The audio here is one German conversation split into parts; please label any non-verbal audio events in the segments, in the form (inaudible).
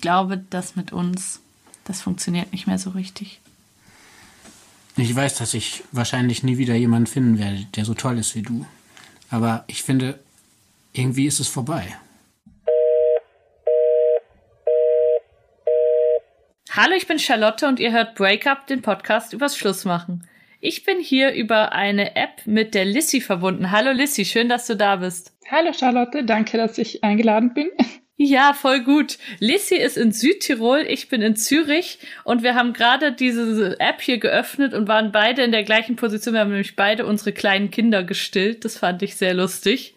ich glaube, das mit uns, das funktioniert nicht mehr so richtig. Ich weiß, dass ich wahrscheinlich nie wieder jemanden finden werde, der so toll ist wie du. Aber ich finde, irgendwie ist es vorbei. Hallo, ich bin Charlotte und ihr hört Breakup, den Podcast übers Schlussmachen. Ich bin hier über eine App mit der Lissy verbunden. Hallo Lissy, schön, dass du da bist. Hallo Charlotte, danke, dass ich eingeladen bin. Ja, voll gut. Lissy ist in Südtirol, ich bin in Zürich und wir haben gerade diese App hier geöffnet und waren beide in der gleichen Position. Wir haben nämlich beide unsere kleinen Kinder gestillt. Das fand ich sehr lustig.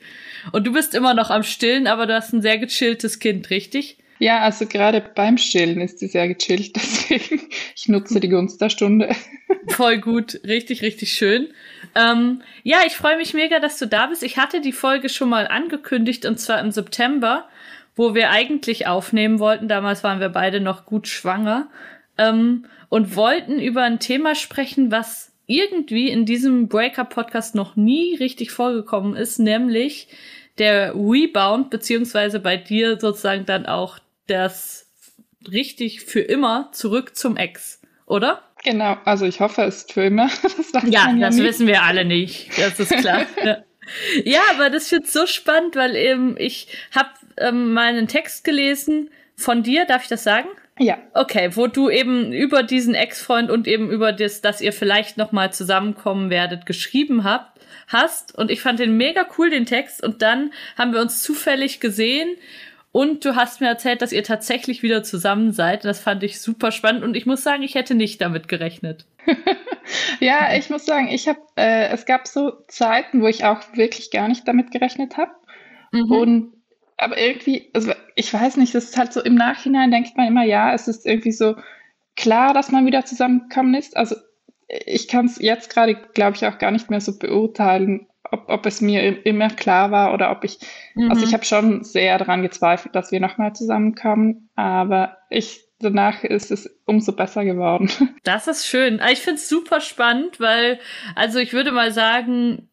Und du bist immer noch am Stillen, aber du hast ein sehr gechilltes Kind, richtig? Ja, also gerade beim Stillen ist sie sehr gechillt, (laughs) deswegen ich nutze die Gunst der Stunde. (laughs) Voll gut, richtig, richtig schön. Ähm, ja, ich freue mich mega, dass du da bist. Ich hatte die Folge schon mal angekündigt und zwar im September wo wir eigentlich aufnehmen wollten. Damals waren wir beide noch gut schwanger ähm, und wollten über ein Thema sprechen, was irgendwie in diesem Breakup-Podcast noch nie richtig vorgekommen ist, nämlich der Rebound, beziehungsweise bei dir sozusagen dann auch das richtig für immer zurück zum Ex, oder? Genau, also ich hoffe, es ist für immer. (laughs) Das ja, ja, das nicht. wissen wir alle nicht, das ist klar. (laughs) ja. Ja, aber das wird so spannend, weil eben ich habe ähm, mal einen Text gelesen von dir, darf ich das sagen? Ja. Okay, wo du eben über diesen Ex-Freund und eben über das, dass ihr vielleicht noch mal zusammenkommen werdet, geschrieben habt, hast. Und ich fand den mega cool, den Text. Und dann haben wir uns zufällig gesehen und du hast mir erzählt, dass ihr tatsächlich wieder zusammen seid. Das fand ich super spannend und ich muss sagen, ich hätte nicht damit gerechnet. (laughs) ja, ich muss sagen, ich habe, äh, es gab so Zeiten, wo ich auch wirklich gar nicht damit gerechnet habe. Mhm. Und aber irgendwie, also ich weiß nicht, das ist halt so im Nachhinein denkt man immer, ja, es ist irgendwie so klar, dass man wieder zusammengekommen ist. Also ich kann es jetzt gerade, glaube ich, auch gar nicht mehr so beurteilen, ob, ob es mir immer klar war oder ob ich, mhm. also ich habe schon sehr daran gezweifelt, dass wir nochmal zusammenkommen, aber ich danach ist es umso besser geworden. (laughs) Das ist schön. Ich finde es super spannend, weil, also ich würde mal sagen,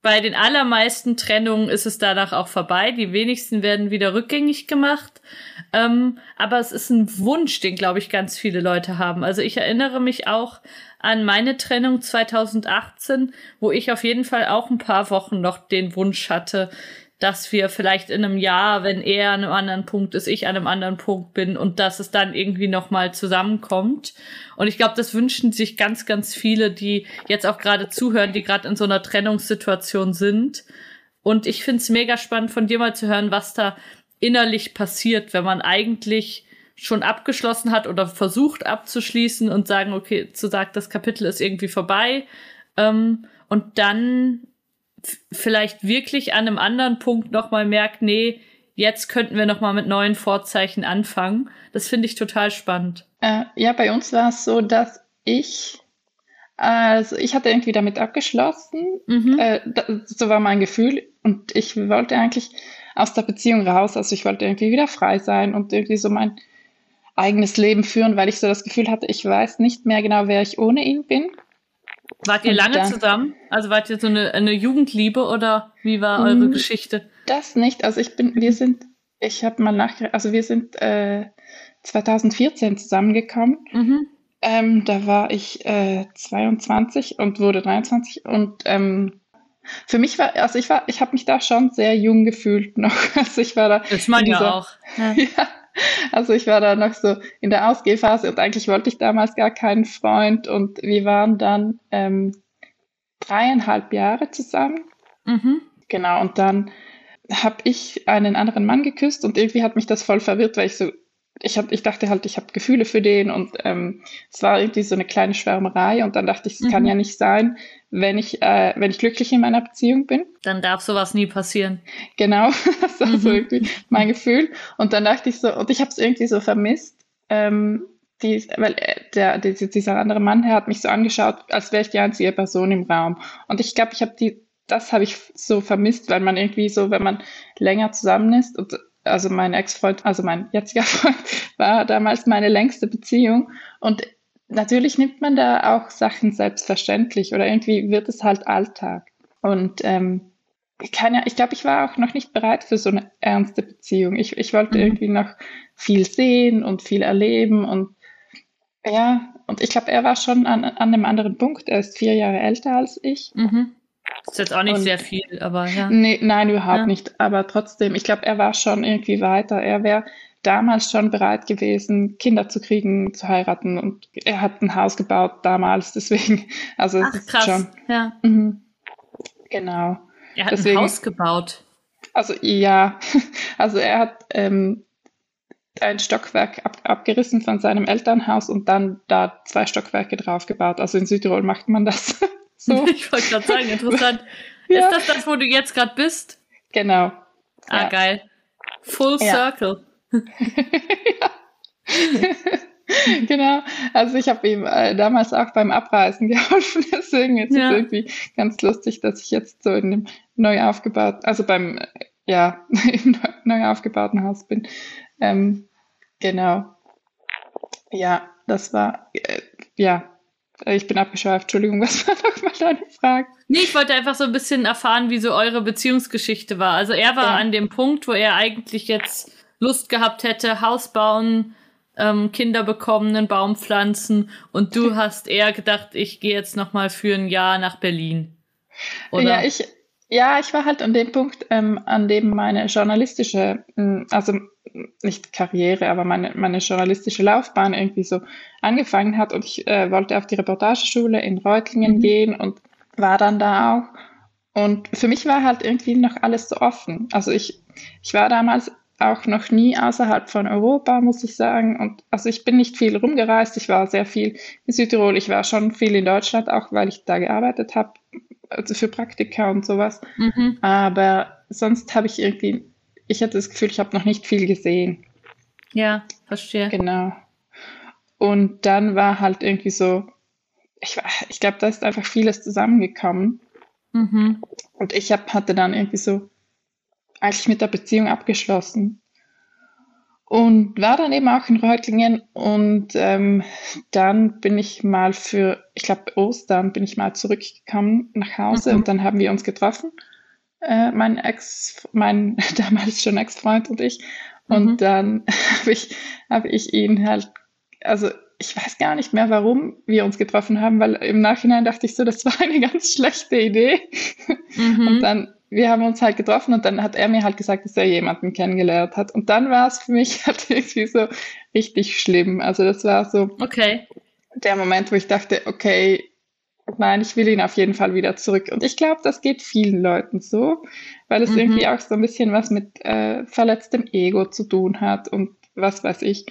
bei den allermeisten Trennungen ist es danach auch vorbei. Die wenigsten werden wieder rückgängig gemacht. Ähm, aber es ist ein Wunsch, den, glaube ich, ganz viele Leute haben. Also ich erinnere mich auch an meine Trennung 2018, wo ich auf jeden Fall auch ein paar Wochen noch den Wunsch hatte, dass wir vielleicht in einem Jahr, wenn er an einem anderen Punkt ist, ich an einem anderen Punkt bin und dass es dann irgendwie nochmal zusammenkommt. Und ich glaube, das wünschen sich ganz, ganz viele, die jetzt auch gerade zuhören, die gerade in so einer Trennungssituation sind. Und ich finde es mega spannend von dir mal zu hören, was da innerlich passiert, wenn man eigentlich schon abgeschlossen hat oder versucht abzuschließen und sagen, okay, zu sagen, das Kapitel ist irgendwie vorbei. Ähm, und dann vielleicht wirklich an einem anderen Punkt nochmal merkt, nee, jetzt könnten wir nochmal mit neuen Vorzeichen anfangen. Das finde ich total spannend. Äh, ja, bei uns war es so, dass ich, also ich hatte irgendwie damit abgeschlossen. Mhm. Äh, das, so war mein Gefühl. Und ich wollte eigentlich aus der Beziehung raus. Also ich wollte irgendwie wieder frei sein und irgendwie so mein eigenes Leben führen, weil ich so das Gefühl hatte, ich weiß nicht mehr genau, wer ich ohne ihn bin. Wart ihr lange dann, zusammen? Also wart ihr so eine, eine Jugendliebe oder wie war eure mm, Geschichte? Das nicht. Also ich bin, wir sind, ich habe mal nachgerechnet, also wir sind äh, 2014 zusammengekommen. Mhm. Ähm, da war ich äh, 22 und wurde 23 und ähm, für mich war, also ich war, ich habe mich da schon sehr jung gefühlt noch. (laughs) Also ich war da. Das man ja auch. (laughs) Ja. ja. Also ich war da noch so in der Ausgehphase und eigentlich wollte ich damals gar keinen Freund und wir waren dann ähm, dreieinhalb Jahre zusammen. Mhm. Genau, und dann habe ich einen anderen Mann geküsst und irgendwie hat mich das voll verwirrt, weil ich so ich, hab, ich dachte halt, ich habe Gefühle für den und ähm, es war irgendwie so eine kleine Schwärmerei und dann dachte ich, es mhm. kann ja nicht sein, wenn ich, äh, wenn ich glücklich in meiner Beziehung bin. Dann darf sowas nie passieren. Genau, (laughs) das war mhm. so irgendwie mein Gefühl. Und dann dachte ich so, und ich habe es irgendwie so vermisst, ähm, die, weil äh, der, der, dieser andere Mann hat mich so angeschaut, als wäre ich die einzige Person im Raum. Und ich glaube, ich habe die, das habe ich so vermisst, weil man irgendwie so, wenn man länger zusammen ist und also mein Ex-Freund, also mein jetziger (laughs) Freund, war damals meine längste Beziehung. Und natürlich nimmt man da auch Sachen selbstverständlich oder irgendwie wird es halt Alltag. Und ähm, keine, ich glaube, ich war auch noch nicht bereit für so eine ernste Beziehung. Ich, ich wollte mhm. irgendwie noch viel sehen und viel erleben und ja, und ich glaube, er war schon an, an einem anderen Punkt. Er ist vier Jahre älter als ich. Mhm. Das ist jetzt auch nicht und, sehr viel, aber ja. Nee, nein, überhaupt ja. nicht. Aber trotzdem, ich glaube, er war schon irgendwie weiter. Er wäre damals schon bereit gewesen, Kinder zu kriegen, zu heiraten. Und er hat ein Haus gebaut damals, deswegen. (laughs) Also Ach, krass. Schon, ja. Mhm. Genau. Er hat deswegen, ein Haus gebaut. Also ja, (laughs) also er hat ähm, ein Stockwerk ab, abgerissen von seinem Elternhaus und dann da zwei Stockwerke draufgebaut. Also in Südtirol macht man das (laughs) (laughs) so. Ich wollte gerade sagen, interessant. (laughs) ja. Ist das das, wo du jetzt gerade bist? Genau. Ah, ja. geil. Full ja. Circle. (laughs) genau. Also ich habe ihm äh, damals auch beim Abreisen geholfen. Deswegen ist es irgendwie ganz lustig, dass ich jetzt so in dem neu aufgebauten, also beim ja im neu aufgebauten Haus bin. Ähm, genau. Ja, das war äh, ja. Ich bin abgeschweift. Entschuldigung, (laughs) was war nochmal deine Frage? Nee, ich wollte einfach so ein bisschen erfahren, wie so eure Beziehungsgeschichte war. Also er war ja. an dem Punkt, wo er eigentlich jetzt Lust gehabt hätte, Haus bauen, ähm, Kinder bekommen, einen Baum pflanzen und du (laughs) hast eher gedacht, ich gehe jetzt noch mal für ein Jahr nach Berlin. Oder? Ja, ich ja, ich war halt an dem Punkt, ähm, an dem meine journalistische, also nicht Karriere, aber meine, meine journalistische Laufbahn irgendwie so angefangen hat und ich äh, wollte auf die Reportageschule in Reutlingen mhm. gehen und war dann da auch. Und für mich war halt irgendwie noch alles so offen. Also ich, ich war damals auch noch nie außerhalb von Europa, muss ich sagen. Und also ich bin nicht viel rumgereist. Ich war sehr viel in Südtirol. Ich war schon viel in Deutschland, auch weil ich da gearbeitet habe, also für Praktika und sowas. Mhm. Aber sonst habe ich irgendwie, ich hatte das Gefühl, ich habe noch nicht viel gesehen. Ja, verstehe. Genau. Und dann war halt irgendwie so, ich, ich glaube, da ist einfach vieles zusammengekommen. Mhm. Und ich hab, hatte dann irgendwie so eigentlich mit der Beziehung abgeschlossen. Und war dann eben auch in Reutlingen und ähm, dann bin ich mal für, ich glaube Ostern, bin ich mal zurückgekommen nach Hause mhm. und dann haben wir uns getroffen, äh, mein Ex, mein (laughs) damals schon Ex-Freund und ich. Und mhm. dann (laughs) habe ich, hab ich ihn halt, also ich weiß gar nicht mehr, warum wir uns getroffen haben, weil im Nachhinein dachte ich so, das war eine (laughs) ganz schlechte Idee. Mhm. Und dann wir haben uns halt getroffen und dann hat er mir halt gesagt, dass er jemanden kennengelernt hat. Und dann war es für mich (laughs) halt irgendwie so richtig schlimm. Also das war so okay. der Moment, wo ich dachte, okay, nein, ich will ihn auf jeden Fall wieder zurück. Und ich glaube, das geht vielen Leuten so, weil es mhm. irgendwie auch so ein bisschen was mit äh, verletztem Ego zu tun hat und was weiß ich.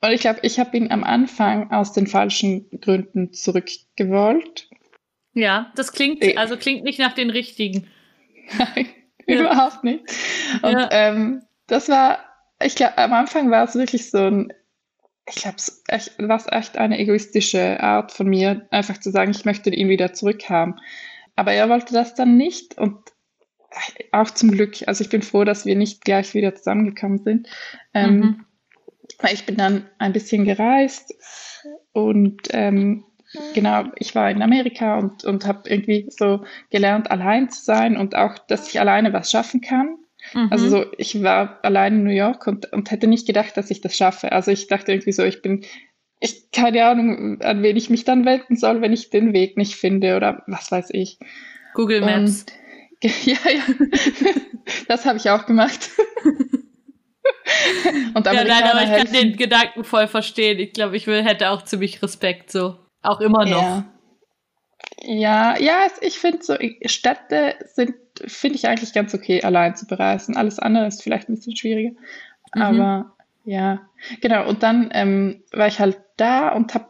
Und ich glaube, ich habe ihn am Anfang aus den falschen Gründen zurückgewollt. Ja, das klingt, also klingt nicht nach den richtigen. Nein, (laughs) ja. überhaupt nicht. Und ja. ähm, das war, ich glaube, am Anfang war es wirklich so ein, ich glaube, es war echt eine egoistische Art von mir, einfach zu sagen, ich möchte ihn wieder zurückhaben. Aber er wollte das dann nicht und auch zum Glück. Also ich bin froh, dass wir nicht gleich wieder zusammengekommen sind. Ähm, mhm. Ich bin dann ein bisschen gereist und ähm, genau, ich war in Amerika und, und habe irgendwie so gelernt, allein zu sein und auch, dass ich alleine was schaffen kann. Mhm. Also so, ich war allein in New York und, und hätte nicht gedacht, dass ich das schaffe. Also ich dachte irgendwie so, ich bin, ich keine Ahnung, an wen ich mich dann wenden soll, wenn ich den Weg nicht finde oder was weiß ich. Google Maps. Und, (laughs) ja, ja. das habe ich auch gemacht. (laughs) und ja, nein, aber ich kann den Gedanken voll verstehen. Ich glaube, ich will, hätte auch ziemlich Respekt so. Auch immer noch. Ja, ja, ja ich finde so, Städte sind, finde ich eigentlich ganz okay, allein zu bereisen. Alles andere ist vielleicht ein bisschen schwieriger. Mhm. Aber ja, genau. Und dann ähm, war ich halt da und habe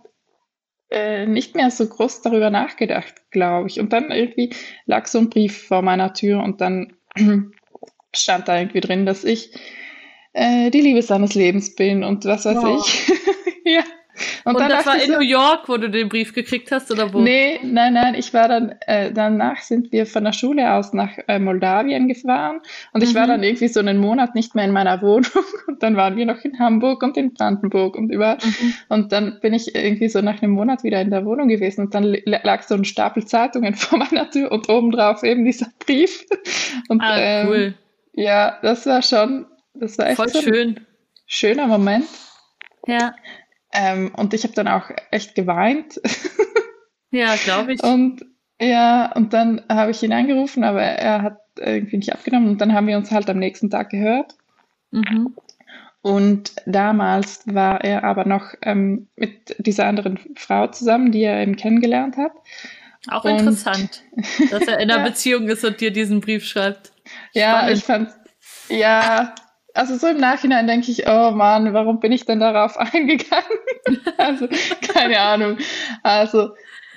äh, nicht mehr so groß darüber nachgedacht, glaube ich. Und dann irgendwie lag so ein Brief vor meiner Tür und dann (clears throat) stand da irgendwie drin, dass ich äh, die Liebe seines Lebens bin und was weiß oh. ich. (laughs) ja. Und, und das war in so, New York, wo du den Brief gekriegt hast, oder wo? Nee, nein, nein, ich war dann, äh, danach sind wir von der Schule aus nach äh, Moldawien gefahren und ich war mhm. dann irgendwie so einen Monat nicht mehr in meiner Wohnung (laughs) und dann waren wir noch in Hamburg und in Brandenburg und überall. Mhm. Und dann bin ich irgendwie so nach einem Monat wieder in der Wohnung gewesen und dann lag so ein Stapel Zeitungen (laughs) vor meiner Tür und obendrauf eben dieser Brief. (laughs) Und, ah, ähm, cool. Ja, das war schon, das war echt Voll schön. schöner Moment. Ja. Ähm, und ich habe dann auch echt geweint. ja, glaube ich. Und ja, und dann habe ich ihn angerufen, aber er hat irgendwie nicht abgenommen. Und dann haben wir uns halt am nächsten Tag gehört. Mhm. Und damals war er aber noch ähm, mit dieser anderen Frau zusammen, die er eben kennengelernt hat. Auch und, interessant, dass er in einer (laughs) ja. Beziehung ist und dir diesen Brief schreibt. Spannend. Ja, ich fand, ja, also so im Nachhinein denke ich, oh Mann, warum bin ich denn darauf (laughs) eingegangen? (laughs) also, keine Ahnung. Also,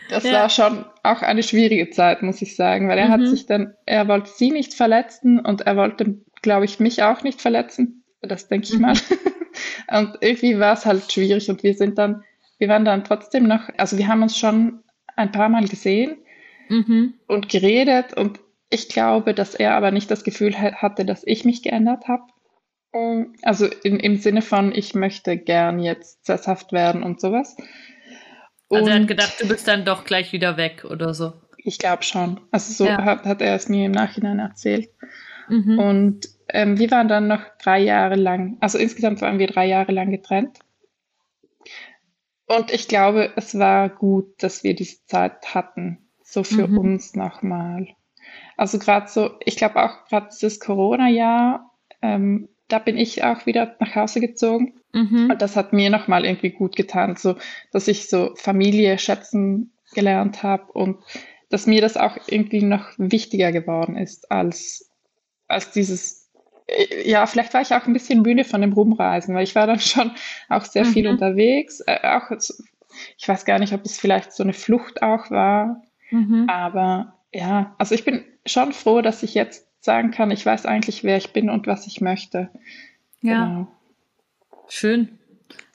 das ja. war schon auch eine schwierige Zeit, muss ich sagen, weil er mhm. hat sich dann, er wollte sie nicht verletzen und er wollte, glaube ich, mich auch nicht verletzen. Das denke ich mhm. mal. (laughs) und irgendwie war es halt schwierig und wir sind dann, wir waren dann trotzdem noch, also wir haben uns schon ein paar Mal gesehen mhm. und geredet und ich glaube, dass er aber nicht das Gefühl hatte, dass ich mich geändert habe. Also in, im Sinne von, ich möchte gern jetzt sesshaft werden und sowas. Und also er hat gedacht, du bist dann doch gleich wieder weg oder so. Ich glaube schon. Also so ja. hat, hat, er es mir im Nachhinein erzählt. Mhm. Und ähm, wir waren dann noch drei Jahre lang, also insgesamt waren wir drei Jahre lang getrennt. Und ich glaube, es war gut, dass wir diese Zeit hatten, so für mhm. uns nochmal. Also gerade so, ich glaube auch gerade dieses Corona-Jahr ähm, da bin ich auch wieder nach Hause gezogen. Mhm. Und das hat mir nochmal irgendwie gut getan, so dass ich so Familie schätzen gelernt habe und dass mir das auch irgendwie noch wichtiger geworden ist als, als dieses, äh, ja, vielleicht war ich auch ein bisschen müde von dem Rumreisen, weil ich war dann (laughs) schon auch sehr mhm. viel unterwegs. Äh, auch, ich weiß gar nicht, ob es vielleicht so eine Flucht auch war, mhm. aber ja, also ich bin schon froh, dass ich jetzt sagen kann, ich weiß eigentlich, wer ich bin und was ich möchte. Ja. Genau. Schön.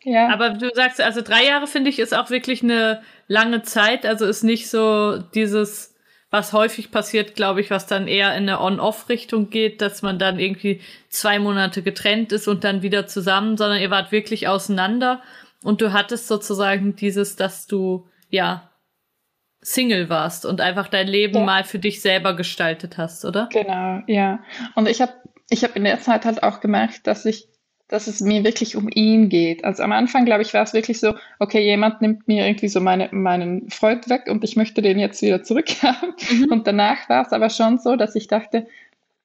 Ja. Aber du sagst, also drei Jahre finde ich ist auch wirklich eine lange Zeit. Also ist nicht so dieses, was häufig passiert, glaube ich, was dann eher in eine On-Off-Richtung geht, dass man dann irgendwie zwei Monate getrennt ist und dann wieder zusammen, sondern ihr wart wirklich auseinander und du hattest sozusagen dieses, dass du, ja, Single warst und einfach dein Leben ja. mal für dich selber gestaltet hast, oder? Genau, ja. Und ich habe ich hab in der Zeit halt auch gemerkt, dass ich dass es mir wirklich um ihn geht. Also am Anfang, glaube ich, war es wirklich so, okay, jemand nimmt mir irgendwie so meine, meinen Freund weg und ich möchte den jetzt wieder zurückhaben. Mhm. Und danach war es aber schon so, dass ich dachte,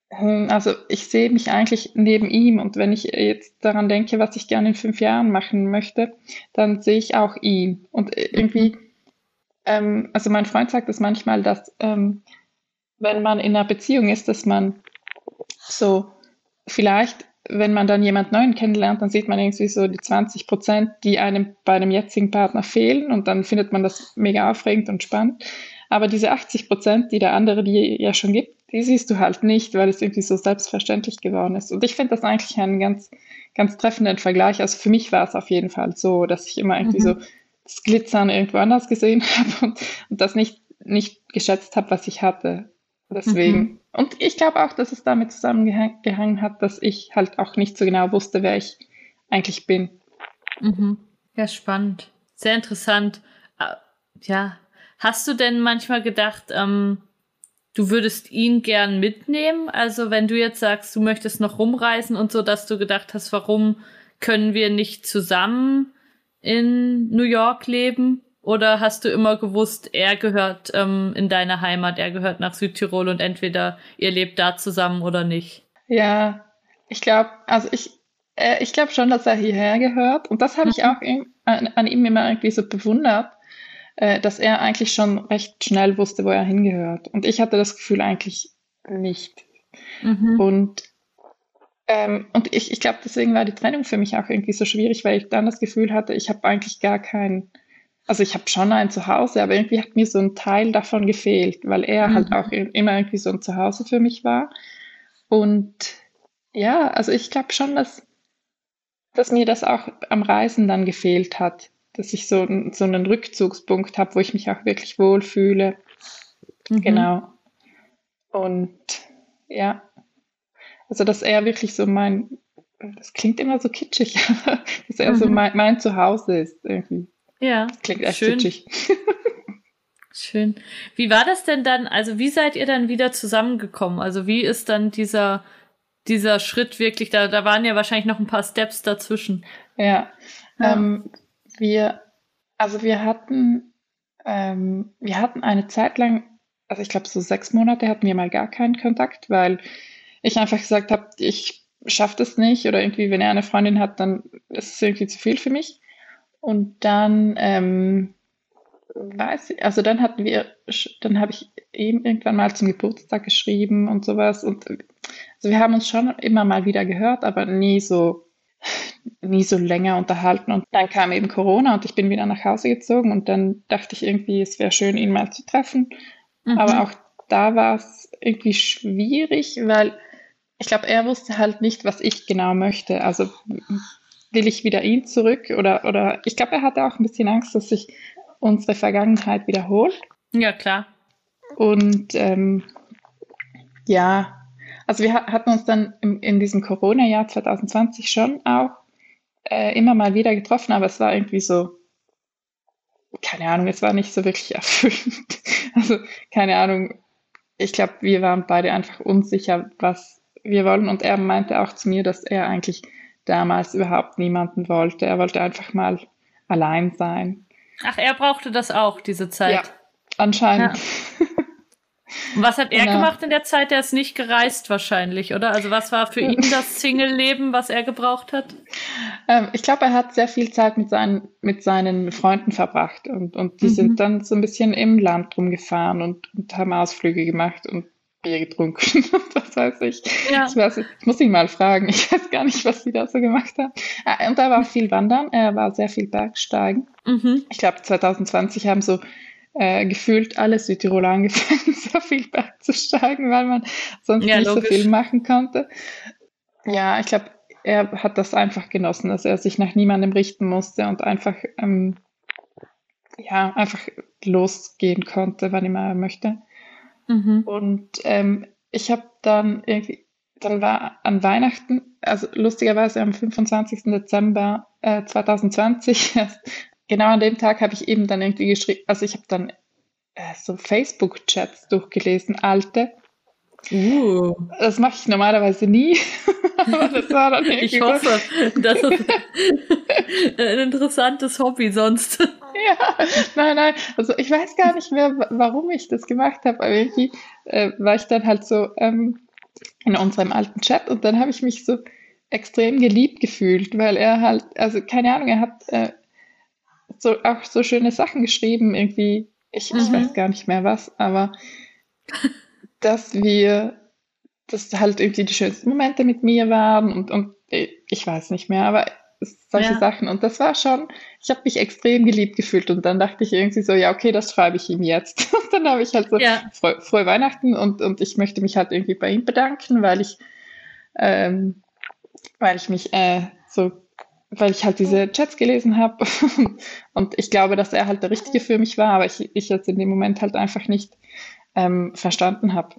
hm, also ich sehe mich eigentlich neben ihm und wenn ich jetzt daran denke, was ich gerne in fünf Jahren machen möchte, dann sehe ich auch ihn. Und irgendwie ähm, also mein Freund sagt es das manchmal, dass ähm, wenn man in einer Beziehung ist, dass man so vielleicht, wenn man dann jemand Neuen kennenlernt, dann sieht man irgendwie so die 20 Prozent, die einem bei einem jetzigen Partner fehlen und dann findet man das mega aufregend und spannend. Aber diese 80 Prozent, die der andere dir ja schon gibt, die siehst du halt nicht, weil es irgendwie so selbstverständlich geworden ist. Und ich finde das eigentlich einen ganz, ganz treffenden Vergleich. Also für mich war es auf jeden Fall so, dass ich immer irgendwie mhm. so das Glitzern irgendwo anders gesehen (laughs) habe und, und das nicht, nicht geschätzt habe, was ich hatte. Deswegen. Mhm. Und ich glaube auch, dass es damit zusammengehangen hat, dass ich halt auch nicht so genau wusste, wer ich eigentlich bin. Mhm. Ja, spannend. Sehr interessant. Äh, ja. Hast du denn manchmal gedacht, ähm, du würdest ihn gern mitnehmen? Also wenn du jetzt sagst, du möchtest noch rumreisen und so, dass du gedacht hast, warum können wir nicht zusammen in New York leben? Oder hast du immer gewusst, er gehört ähm, in deine Heimat, er gehört nach Südtirol und entweder ihr lebt da zusammen oder nicht? Ja, ich glaube, also ich, äh, ich glaube schon, dass er hierher gehört. Und das habe ich mhm. auch in, an, an, ihm immer irgendwie so bewundert, äh, dass er eigentlich schon recht schnell wusste, wo er hingehört. Und ich hatte das Gefühl eigentlich nicht. Mhm. Und ähm, und ich, ich glaube, deswegen war die Trennung für mich auch irgendwie so schwierig, weil ich dann das Gefühl hatte, ich habe eigentlich gar kein, also ich habe schon ein Zuhause, aber irgendwie hat mir so ein Teil davon gefehlt, weil er halt mhm. halt auch immer irgendwie so ein Zuhause für mich war. Und ja, also ich glaube schon, dass, dass mir das auch am Reisen dann gefehlt hat. dass ich so, so einen Rückzugspunkt habe, wo ich mich auch wirklich wohlfühle. Mhm. Genau. Und ja, also dass er wirklich so mein, das klingt immer so kitschig, (laughs) aber dass er mhm. so mein, mein Zuhause ist irgendwie. Ja. Das klingt echt schön. kitschig. (laughs) Schön. Wie war das denn dann? Also wie seid ihr dann wieder zusammengekommen? Also wie ist dann dieser dieser Schritt wirklich? Da da waren ja wahrscheinlich noch ein paar Steps dazwischen. Ja. ja. Ähm, wir also wir hatten ähm, wir hatten eine Zeit lang, also ich glaube so sechs Monate hatten wir mal gar keinen Kontakt, weil ich einfach gesagt habe, ich schaffe das nicht oder irgendwie, wenn er eine Freundin hat, dann ist es irgendwie zu viel für mich. Und dann ähm, weiß ich, also dann hatten wir, dann habe ich ihm irgendwann mal zum Geburtstag geschrieben und sowas. Und also wir haben uns schon immer mal wieder gehört, aber nie so, nie so länger unterhalten. Und dann kam eben Corona und ich bin wieder nach Hause gezogen und dann dachte ich irgendwie, es wäre schön, ihn mal zu treffen. Mhm. Aber auch da war es irgendwie schwierig, weil ich glaube, er wusste halt nicht, was ich genau möchte. Also will ich wieder ihn zurück oder, oder ich glaube, er hatte auch ein bisschen Angst, dass sich unsere Vergangenheit wiederholt. Ja, klar. Und ähm, ja, also wir hatten uns dann in, in diesem Corona-Jahr 2020 schon auch äh, immer mal wieder getroffen, aber es war irgendwie so, keine Ahnung, es war nicht so wirklich (laughs) erfüllend. Also keine Ahnung, ich glaube, wir waren beide einfach unsicher, was wir wollen. Und er meinte auch zu mir, dass er eigentlich damals überhaupt niemanden wollte. Er wollte einfach mal allein sein. Ach, er brauchte das auch, diese Zeit. Ja, anscheinend. Ja. Und was hat er genau. gemacht in der Zeit? Der ist nicht gereist wahrscheinlich, oder? Also was war für ihn das (laughs) Single-Leben, was er gebraucht hat? Ähm, ich glaube, er hat sehr viel Zeit mit seinen, mit seinen Freunden verbracht und, und die mhm. sind dann so ein bisschen im Land rumgefahren und, und haben Ausflüge gemacht und Bier getrunken (laughs) was weiß ich. Ja. Ich, weiß, ich muss ihn mal fragen. Ich weiß gar nicht, was sie da so gemacht haben. Ah, und da war viel Wandern. Er war sehr viel Bergsteigen. Mhm. Ich glaube, 2020 haben so äh, gefühlt alle Südtiroler angefangen, (laughs) so viel Berg zu steigen, weil man sonst ja, nicht logisch. so viel machen konnte. Ja, ich glaube, er hat das einfach genossen, dass er sich nach niemandem richten musste und einfach, ähm, ja, einfach losgehen konnte, wann immer er möchte. Mhm. Und ähm, ich habe dann irgendwie, dann war an Weihnachten, also lustigerweise am 25. Dezember äh, 2020, (laughs) genau an dem Tag habe ich eben dann irgendwie geschrieben, also ich habe dann äh, so Facebook-Chats durchgelesen, alte. Uh. Das mache ich normalerweise nie. (laughs) Aber das war dann ich hoffe, das ist (laughs) ein interessantes Hobby sonst. ja, nein, nein. Also ich weiß gar nicht mehr, warum ich das gemacht habe, aber irgendwie äh, war ich dann halt so ähm, in unserem alten Chat und dann habe ich mich so extrem geliebt gefühlt, weil er halt, also keine Ahnung, er hat äh, so auch so schöne Sachen geschrieben, irgendwie, ich, mhm. ich weiß gar nicht mehr was, aber dass wir, dass halt irgendwie die schönsten Momente mit mir waren und, und ich weiß nicht mehr, aber solche ja. Sachen. Und das war schon, ich habe mich extrem geliebt gefühlt und dann dachte ich irgendwie so, ja, okay, das schreibe ich ihm jetzt. (laughs) Und dann habe ich halt so ja. frohe, frohe Weihnachten und, und ich möchte mich halt irgendwie bei ihm bedanken, weil ich, ähm, weil ich mich äh, so, weil ich halt diese Chats gelesen habe (laughs) und ich glaube, dass er halt der Richtige für mich war, aber ich, ich jetzt in dem Moment halt einfach nicht ähm, verstanden habe.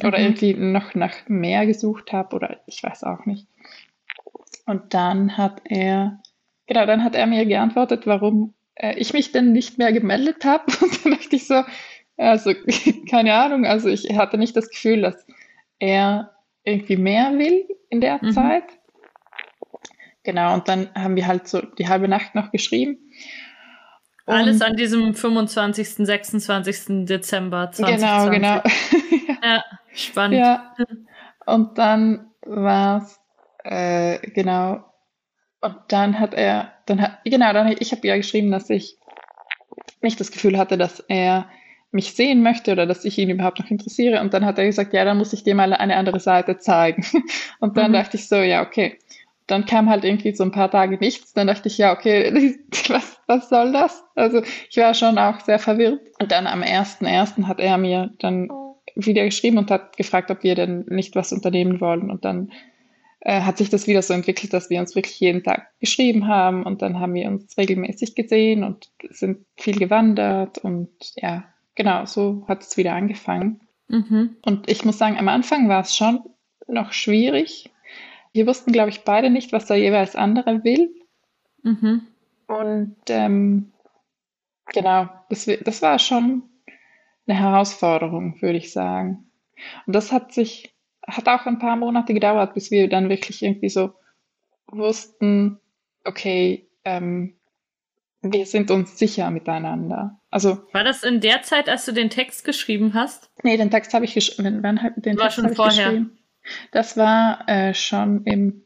Oder mhm. irgendwie noch nach mehr gesucht habe oder ich weiß auch nicht. Und dann hat er, genau, dann hat er mir geantwortet, warum äh, ich mich denn nicht mehr gemeldet habe. (laughs) Und dann dachte ich so, also (laughs) keine Ahnung, also ich hatte nicht das Gefühl, dass er irgendwie mehr will in der mhm. Zeit. Genau, und dann haben wir halt so die halbe Nacht noch geschrieben. Und Alles an diesem 25., 26. Dezember 2020. Genau, genau. (laughs) ja, spannend. Ja. Und dann war es äh, genau. Und dann hat er, dann hat, genau, dann ich habe ja geschrieben, dass ich nicht das Gefühl hatte, dass er mich sehen möchte oder dass ich ihn überhaupt noch interessiere. Und dann hat er gesagt, ja, dann muss ich dir mal eine andere Seite zeigen. (laughs) Und dann mhm. dachte ich so, ja, okay. Dann kam halt irgendwie so ein paar Tage nichts. Dann dachte ich, ja, okay, (laughs) was, was soll das? Also ich war schon auch sehr verwirrt. Und dann am 1.1. hat er mir dann wieder geschrieben und hat gefragt, ob wir denn nicht was unternehmen wollen. Und dann äh, hat sich das wieder so entwickelt, dass wir uns wirklich jeden Tag geschrieben haben und dann haben wir uns regelmäßig gesehen und sind viel gewandert und ja, genau, so hat es wieder angefangen. Mhm. Und ich muss sagen, am Anfang war es schon noch schwierig. Wir wussten, glaube ich, beide nicht, was der jeweils andere will. Mhm. Und ähm, genau, das, das war schon eine Herausforderung, würde ich sagen. Und das hat sich, hat auch ein paar Monate gedauert, bis wir dann wirklich irgendwie so wussten, okay, ähm, wir sind uns sicher miteinander. Also war das in der Zeit, als du den Text geschrieben hast? Nee, den Text habe ich geschrieben. Wann den war Text schon vorher. Geschrieben? Das war äh, schon im,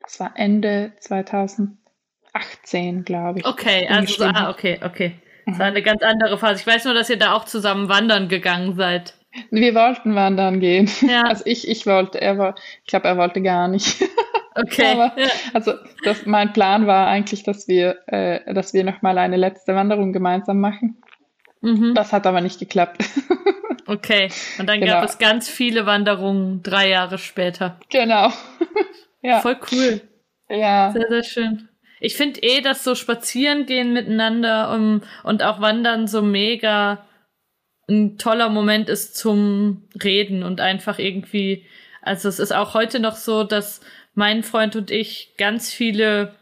das war Ende 2018, glaube ich. Okay, also ah, okay, okay. Das war eine ganz andere Phase. Ich weiß nur, dass ihr da auch zusammen wandern gegangen seid. Wir wollten wandern gehen. Ja. (laughs) Also ich, ich wollte, er war, ich glaube, er wollte gar nicht. (laughs) Okay. Aber, ja. Also das, mein Plan war eigentlich, dass wir, äh, dass wir noch mal eine letzte Wanderung gemeinsam machen. Mhm. Das hat aber nicht geklappt. (laughs) Okay. Und dann genau. gab es ganz viele Wanderungen drei Jahre später. Genau. (laughs) ja. Voll cool. Ja. Sehr, sehr schön. Ich finde eh, dass so spazieren gehen miteinander um, und auch wandern so mega ein toller Moment ist zum Reden und einfach irgendwie, also es ist auch heute noch so, dass mein Freund und ich ganz viele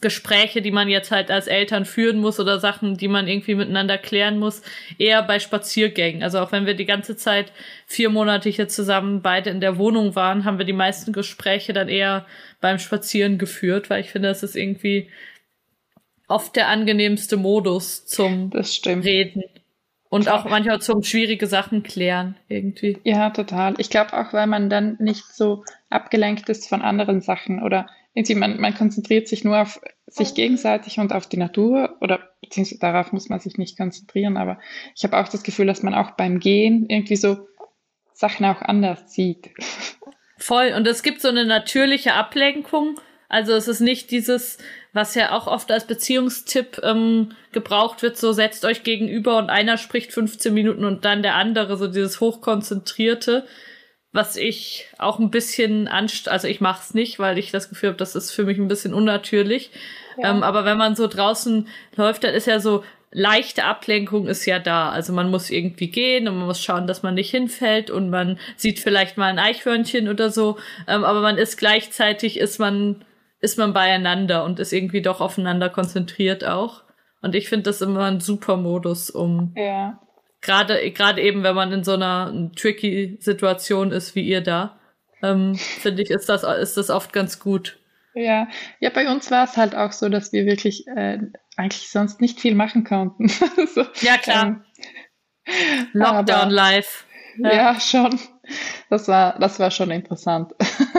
Gespräche, die man jetzt halt als Eltern führen muss oder Sachen, die man irgendwie miteinander klären muss, eher bei Spaziergängen. Also auch wenn wir die ganze Zeit vier Monate hier zusammen beide in der Wohnung waren, haben wir die meisten Gespräche dann eher beim Spazieren geführt, weil ich finde, das ist irgendwie oft der angenehmste Modus zum Reden. Und auch manchmal zum schwierige Sachen klären, irgendwie. Ja, total. Ich glaube auch, weil man dann nicht so abgelenkt ist von anderen Sachen oder irgendwie man, man konzentriert sich nur auf sich gegenseitig und auf die Natur oder beziehungsweise darauf muss man sich nicht konzentrieren, aber ich habe auch das Gefühl, dass man auch beim Gehen irgendwie so Sachen auch anders sieht. Voll. Und es gibt so eine natürliche Ablenkung. Also es ist nicht dieses, was ja auch oft als Beziehungstipp ähm, gebraucht wird, so setzt euch gegenüber und einer spricht 15 Minuten und dann der andere, so dieses hochkonzentrierte, was ich auch ein bisschen anst, also ich mach's nicht, weil ich das Gefühl habe, das ist für mich ein bisschen unnatürlich. Ja. Ähm, aber wenn man so draußen läuft, dann ist ja so leichte Ablenkung ist ja da. Also man muss irgendwie gehen und man muss schauen, dass man nicht hinfällt und man sieht vielleicht mal ein Eichhörnchen oder so. Ähm, aber man ist gleichzeitig ist man ist man beieinander und ist irgendwie doch aufeinander konzentriert auch. Und ich finde das immer ein super Modus, um ja. Gerade gerade eben, wenn man in so einer tricky Situation ist wie ihr da, ähm, (laughs) finde ich, ist das ist das oft ganz gut. Ja, ja, bei uns war es halt auch so, dass wir wirklich äh, eigentlich sonst nicht viel machen konnten. (laughs) so, ja, klar. Ähm, Lockdown aber, live. Ja. ja. schon. Das war, das war schon interessant.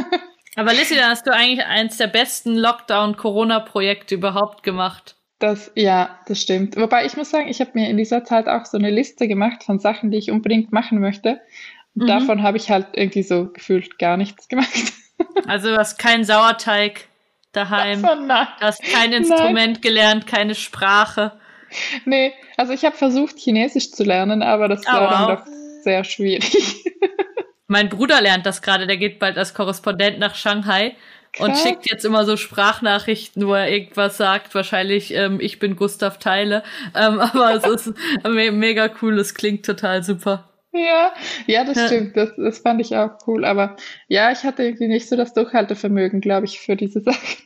(laughs) aber Lissy, dann hast du eigentlich eins der besten Lockdown-Corona-Projekte überhaupt gemacht. Das, ja, das stimmt. Wobei ich muss sagen, ich habe mir in dieser Zeit auch so eine Liste gemacht von Sachen, die ich unbedingt machen möchte. Und mhm. davon habe ich halt irgendwie so gefühlt gar nichts gemacht. (laughs) Also du hast keinen Sauerteig daheim. Oh nein. Du hast kein Instrument nein. gelernt, keine Sprache. Nee, also ich habe versucht, Chinesisch zu lernen, aber das oh, war wow. dann doch sehr schwierig. (laughs) Mein Bruder lernt das gerade, der geht bald als Korrespondent nach Shanghai. Und schickt jetzt immer so Sprachnachrichten, wo er irgendwas sagt. Wahrscheinlich, ähm, ich bin Gustav Teile. Ähm, (laughs) aber es ist me mega cool, es klingt total super. Ja, ja, das ja. stimmt. Das, das fand ich auch cool. Aber ja, ich hatte irgendwie nicht so das Durchhaltevermögen, glaube ich, für diese (laughs) Sachen.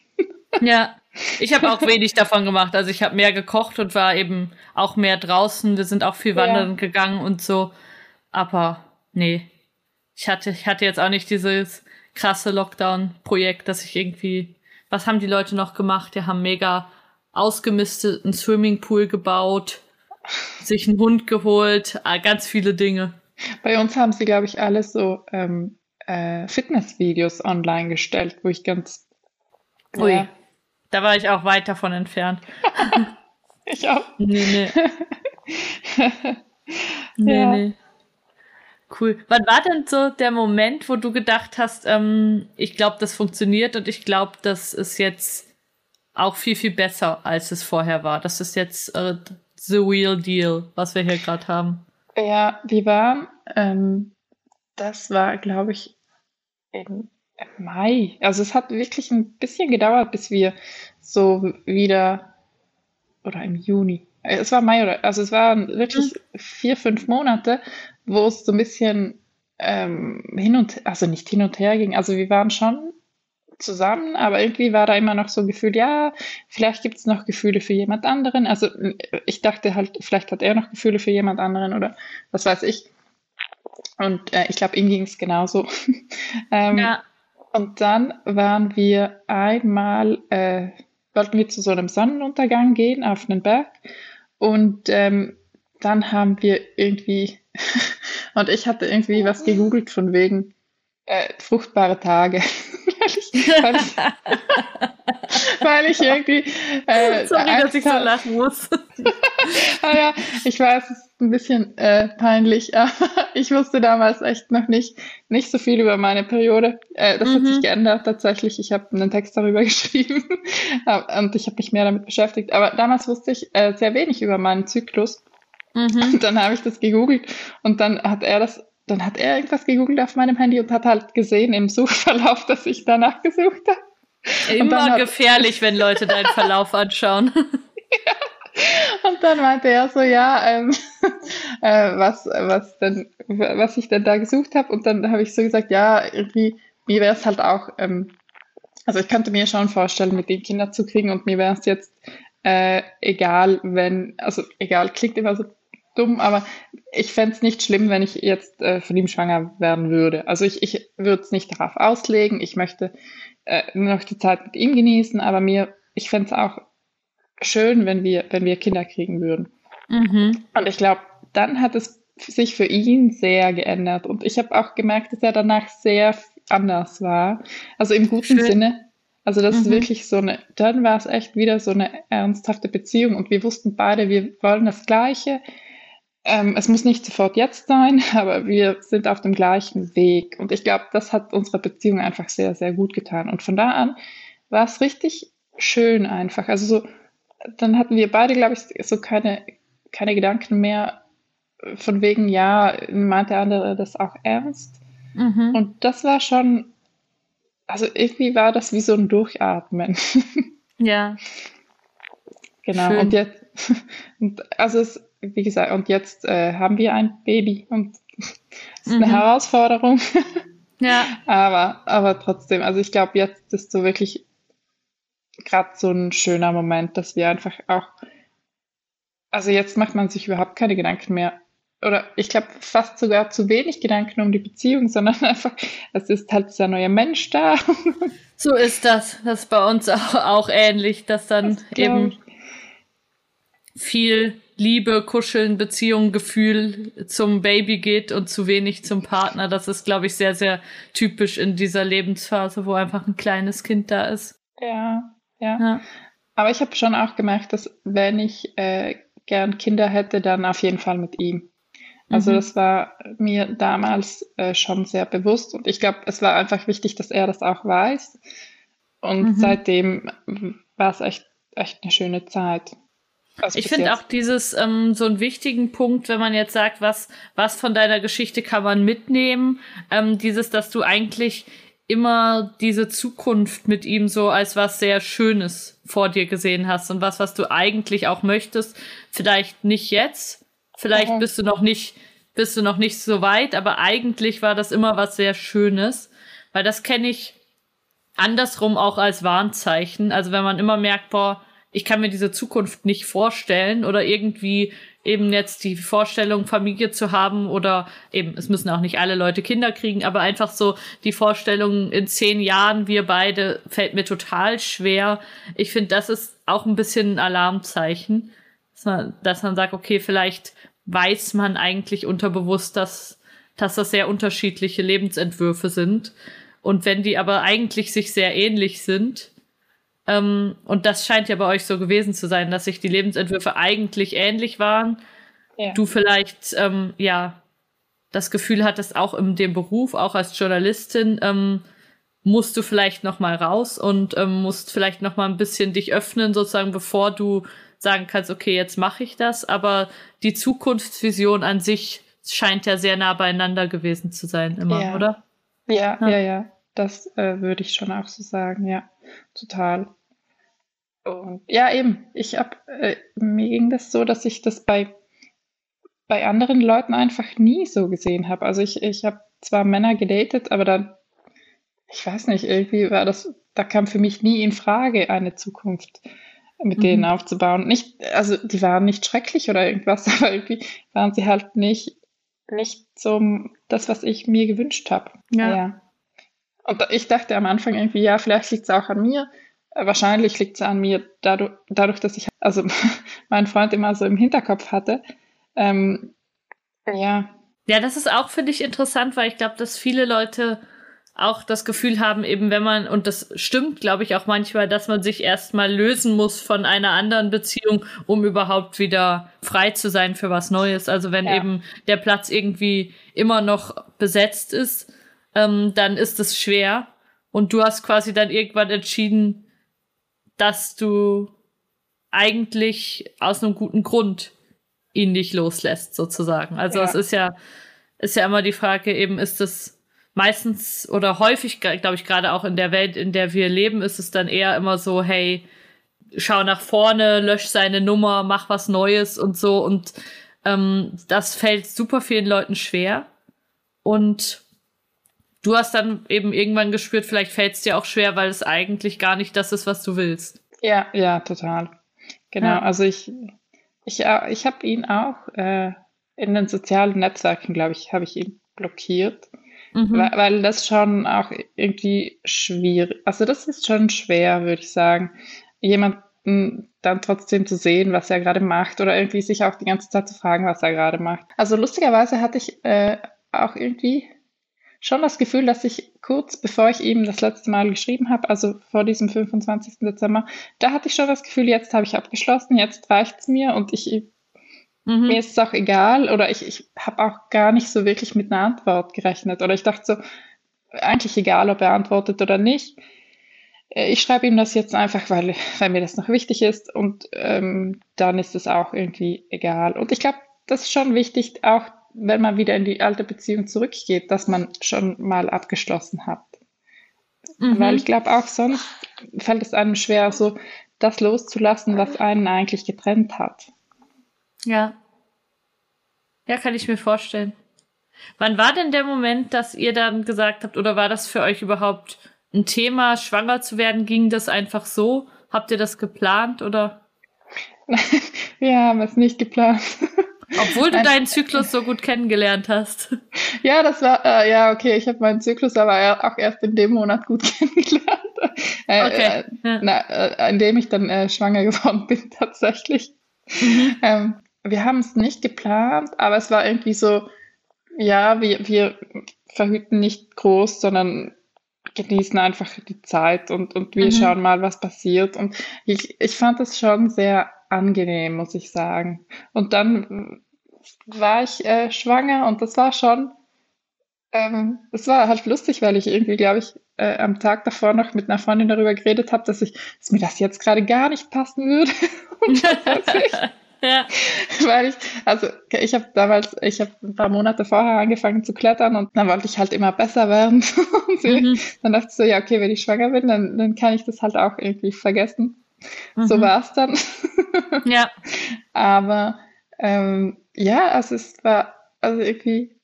Ja, ich habe auch wenig davon gemacht. Also ich habe mehr gekocht und war eben auch mehr draußen. Wir sind auch viel wandern ja. gegangen und so. Aber nee, ich hatte, ich hatte jetzt auch nicht dieses krasse Lockdown-Projekt, dass ich irgendwie. Was haben die Leute noch gemacht? Die haben mega ausgemisteten Swimmingpool gebaut sich einen Hund geholt, ah, ganz viele Dinge. Bei uns haben sie, glaube ich, alles so ähm, äh, Fitnessvideos online gestellt, wo ich ganz. Ui, ja. da war ich auch weit davon entfernt. (laughs) ich auch. Nee, nee. nee, (laughs) ja. nee. Cool. Wann war denn so der Moment, wo du gedacht hast, ähm, ich glaube, das funktioniert und ich glaube, das ist jetzt auch viel, viel besser, als es vorher war. Das ist jetzt äh, the real deal, was wir hier gerade haben. Ja, die waren, ähm, das war, glaube ich, in Mai. Also es hat wirklich ein bisschen gedauert, bis wir so wieder oder im Juni. Es war Mai oder also es waren wirklich mhm. vier, fünf Monate, wo es so ein bisschen ähm, hin und also nicht hin und her ging. Also wir waren schon zusammen, aber irgendwie war da immer noch so ein Gefühl, ja, vielleicht gibt es noch Gefühle für jemand anderen. Also ich dachte halt, vielleicht hat er noch Gefühle für jemand anderen oder was weiß ich. Und äh, ich glaube, ihm ging es genauso. (laughs) ähm, ja. Und dann waren wir einmal, äh, wollten wir zu so einem Sonnenuntergang gehen auf einen Berg. Und ähm, dann haben wir irgendwie, (laughs) und ich hatte irgendwie was gegoogelt von wegen äh, fruchtbare Tage. (laughs) weil, ich, weil, ich, (laughs) weil ich irgendwie. Äh, Sorry, dass ich so lachen muss. ah ja, ich weiß, es ein bisschen äh, peinlich, (laughs) aber ich wusste damals echt noch nicht, nicht so viel über meine Periode. Äh, das mhm. hat sich mhm. geändert tatsächlich. Ich habe einen Text darüber (laughs) geschrieben und ich habe mich mehr damit beschäftigt. Aber damals wusste ich äh, sehr wenig über meinen Zyklus. Mhm. Und (laughs) dann habe ich das gegoogelt und dann hat er das dann hat er irgendwas gegoogelt auf meinem Handy und hat halt gesehen im Suchverlauf, dass ich danach gesucht habe. Immer gefährlich, wenn Leute deinen Verlauf anschauen. ja. (laughs) Und dann meinte er so, ja, ähm, (laughs) äh, was, was denn, was ich denn da gesucht habe. Und dann habe ich so gesagt, ja, irgendwie, mir wäre es halt auch, ähm, also ich könnte mir schon vorstellen, mit den Kindern zu kriegen und mir wäre es jetzt äh, egal, wenn, also egal, klingt immer so dumm, aber ich fände es nicht schlimm, wenn ich jetzt äh, von ihm schwanger werden würde. Also ich, ich würde es nicht darauf auslegen. Ich möchte äh, noch die Zeit mit ihm genießen, aber mir, ich fände es auch schön, wenn wir, wenn wir Kinder kriegen würden. Mhm. Und ich glaube, dann hat es sich für ihn sehr geändert. Und ich habe auch gemerkt, dass er danach sehr anders war. Also im guten schön. Sinne. Also das mhm. ist wirklich so eine, dann war es echt wieder so eine ernsthafte Beziehung und wir wussten beide, wir wollen das Gleiche ähm, es muss nicht sofort jetzt sein, (laughs) aber wir sind auf dem gleichen Weg. Und ich glaube, das hat unserer Beziehung einfach sehr, sehr gut getan. Und von da an war es richtig schön einfach. Also so, dann hatten wir beide, glaube ich, so keine, keine Gedanken mehr von wegen, ja, meint der andere das auch ernst. Mhm. Und das war schon, also irgendwie war das wie so ein Durchatmen. (laughs) Ja. Genau. Schön. Und jetzt, (laughs) also es, wie gesagt, und jetzt äh, haben wir ein Baby und (laughs) es ist mhm. eine Herausforderung. ja. aber, aber trotzdem, also ich glaube, jetzt ist so wirklich gerade so ein schöner Moment, dass wir einfach auch, also jetzt macht man sich überhaupt keine Gedanken mehr. Oder ich glaube fast sogar zu wenig Gedanken um die Beziehung, (laughs) sondern einfach, es ist halt dieser neue Mensch da. (laughs) So ist das. Das ist bei uns auch, auch ähnlich, dass dann das eben viel Liebe, Kuscheln, Beziehung, Gefühl zum Baby geht und zu wenig zum Partner. Das ist, glaube ich, sehr, sehr typisch in dieser Lebensphase, wo einfach ein kleines Kind da ist. Ja, ja. ja. Aber ich habe schon auch gemerkt, dass wenn ich äh, gern Kinder hätte, dann auf jeden Fall mit ihm. Also mhm. das war mir damals äh, schon sehr bewusst und ich glaube, es war einfach wichtig, dass er das auch weiß. Und mhm. seitdem war es echt, echt eine schöne Zeit. Also ich finde auch dieses ähm, so einen wichtigen Punkt, wenn man jetzt sagt, was was von deiner Geschichte kann man mitnehmen, ähm, dieses, dass du eigentlich immer diese Zukunft mit ihm so als was sehr Schönes vor dir gesehen hast und was, was du eigentlich auch möchtest. Vielleicht nicht jetzt, vielleicht okay. bist du noch nicht, bist du noch nicht so weit, aber eigentlich war das immer was sehr Schönes, weil das kenne ich andersrum auch als Warnzeichen. Also wenn man immer merkt, boah, ich kann mir diese Zukunft nicht vorstellen oder irgendwie eben jetzt die Vorstellung, Familie zu haben oder eben, es müssen auch nicht alle Leute Kinder kriegen, aber einfach so die Vorstellung in zehn Jahren, wir beide, fällt mir total schwer. Ich finde, das ist auch ein bisschen ein Alarmzeichen, dass man, dass man sagt, okay, vielleicht weiß man eigentlich unterbewusst, dass, dass das sehr unterschiedliche Lebensentwürfe sind. Und wenn die aber eigentlich sich sehr ähnlich sind, ähm, und das scheint ja bei euch so gewesen zu sein, dass sich die Lebensentwürfe eigentlich ähnlich waren. Ja. Du vielleicht, ähm, ja, das Gefühl hattest, auch in dem Beruf, auch als Journalistin, ähm, musst du vielleicht noch mal raus und ähm, musst vielleicht noch mal ein bisschen dich öffnen, sozusagen, bevor du sagen kannst, okay, jetzt mache ich das. Aber die Zukunftsvision an sich scheint ja sehr nah beieinander gewesen zu sein, immer, ja. oder? Ja, ja, ja, ja. Das äh, würde ich schon auch so sagen, ja, total. Und ja, eben, ich hab, äh, mir ging das so, dass ich das bei, bei anderen Leuten einfach nie so gesehen habe. Also ich, ich habe zwar Männer gedatet, aber dann, ich weiß nicht, irgendwie war das, da kam für mich nie in Frage, eine Zukunft mit mhm. denen aufzubauen. Nicht, also die waren nicht schrecklich oder irgendwas, (laughs) aber irgendwie waren sie halt nicht, nicht so das, was ich mir gewünscht habe. Ja. ja. Und ich dachte am Anfang irgendwie, ja, vielleicht liegt es auch an mir. Wahrscheinlich liegt es an mir dadurch, dadurch, dass ich also (laughs) meinen Freund immer so im Hinterkopf hatte. Ähm, ja. Ja, das ist auch für dich interessant, weil ich glaube, dass viele Leute auch das Gefühl haben, eben wenn man, und das stimmt, glaube ich, auch manchmal, dass man sich erstmal lösen muss von einer anderen Beziehung, um überhaupt wieder frei zu sein für was Neues. Also wenn ja. eben der Platz irgendwie immer noch besetzt ist, ähm, dann ist es schwer. Und du hast quasi dann irgendwann entschieden, dass du eigentlich aus einem guten Grund ihn nicht loslässt, sozusagen. Also ja. es ist ja, ist ja immer die Frage, eben ist es meistens oder häufig, glaube ich, gerade auch in der Welt, in der wir leben, ist es dann eher immer so, hey, schau nach vorne, lösch seine Nummer, mach was Neues und so. Und ähm, das fällt super vielen Leuten schwer. Und du hast dann eben irgendwann gespürt, vielleicht fällt es dir auch schwer, weil es eigentlich gar nicht das ist, was du willst. Ja, ja, total. Genau. Ja. Also ich, ich, ich habe ihn auch äh, in den sozialen Netzwerken, glaube ich, habe ich ihn blockiert. Mhm. Weil, weil das schon auch irgendwie schwierig, also das ist schon schwer, würde ich sagen, jemanden dann trotzdem zu sehen, was er gerade macht oder irgendwie sich auch die ganze Zeit zu fragen, was er gerade macht. Also lustigerweise hatte ich äh, auch irgendwie schon das Gefühl, dass ich kurz bevor ich ihm das letzte Mal geschrieben habe, also vor diesem 25. Dezember, da hatte ich schon das Gefühl, jetzt habe ich abgeschlossen, jetzt reicht's mir und ich mhm. mir ist es auch egal oder ich, ich habe auch gar nicht so wirklich mit einer Antwort gerechnet oder ich dachte so, eigentlich egal, ob er antwortet oder nicht. Äh, ich schreibe ihm das jetzt einfach, weil, weil mir das noch wichtig ist und ähm, dann ist es auch irgendwie egal. Und ich glaube, das ist schon wichtig, auch wenn man wieder in die alte Beziehung zurückgeht, dass man schon mal abgeschlossen hat. Mhm. Weil ich glaube, auch sonst fällt es einem schwer, so das loszulassen, was einen eigentlich getrennt hat. Ja. Ja, kann ich mir vorstellen. Wann war denn der Moment, dass ihr dann gesagt habt, oder war das für euch überhaupt ein Thema, schwanger zu werden? Ging das einfach so? Habt ihr das geplant oder? (laughs) Wir haben es nicht geplant. Obwohl du deinen Zyklus so gut kennengelernt hast. Ja, das war, äh, ja, okay, ich habe meinen Zyklus aber auch erst in dem Monat gut (laughs) kennengelernt. Äh, okay. Äh, ja. na, äh, in dem ich dann äh, schwanger geworden (laughs) bin, tatsächlich. Mhm. Ähm, wir haben es nicht geplant, aber es war irgendwie so, ja, wir, wir verhüten nicht groß, sondern genießen einfach die Zeit und, und wir mhm. schauen mal, was passiert. Und ich, ich fand es schon sehr angenehm, muss ich sagen. Und dann war ich äh, schwanger und das war schon, ähm, das war halt lustig, weil ich irgendwie, glaube ich, äh, am Tag davor noch mit einer Freundin darüber geredet habe, dass ich, dass mir das jetzt gerade gar nicht passen würde. (laughs) (laughs) ja. Weil ich, also ich habe damals, ich habe ein paar Monate vorher angefangen zu klettern und dann wollte ich halt immer besser werden. (laughs) mhm. Dann dachte ich so, ja, okay, wenn ich schwanger bin, dann, dann kann ich das halt auch irgendwie vergessen. Mhm. So war es dann. ja. (laughs) Aber ähm, ja, also es war also irgendwie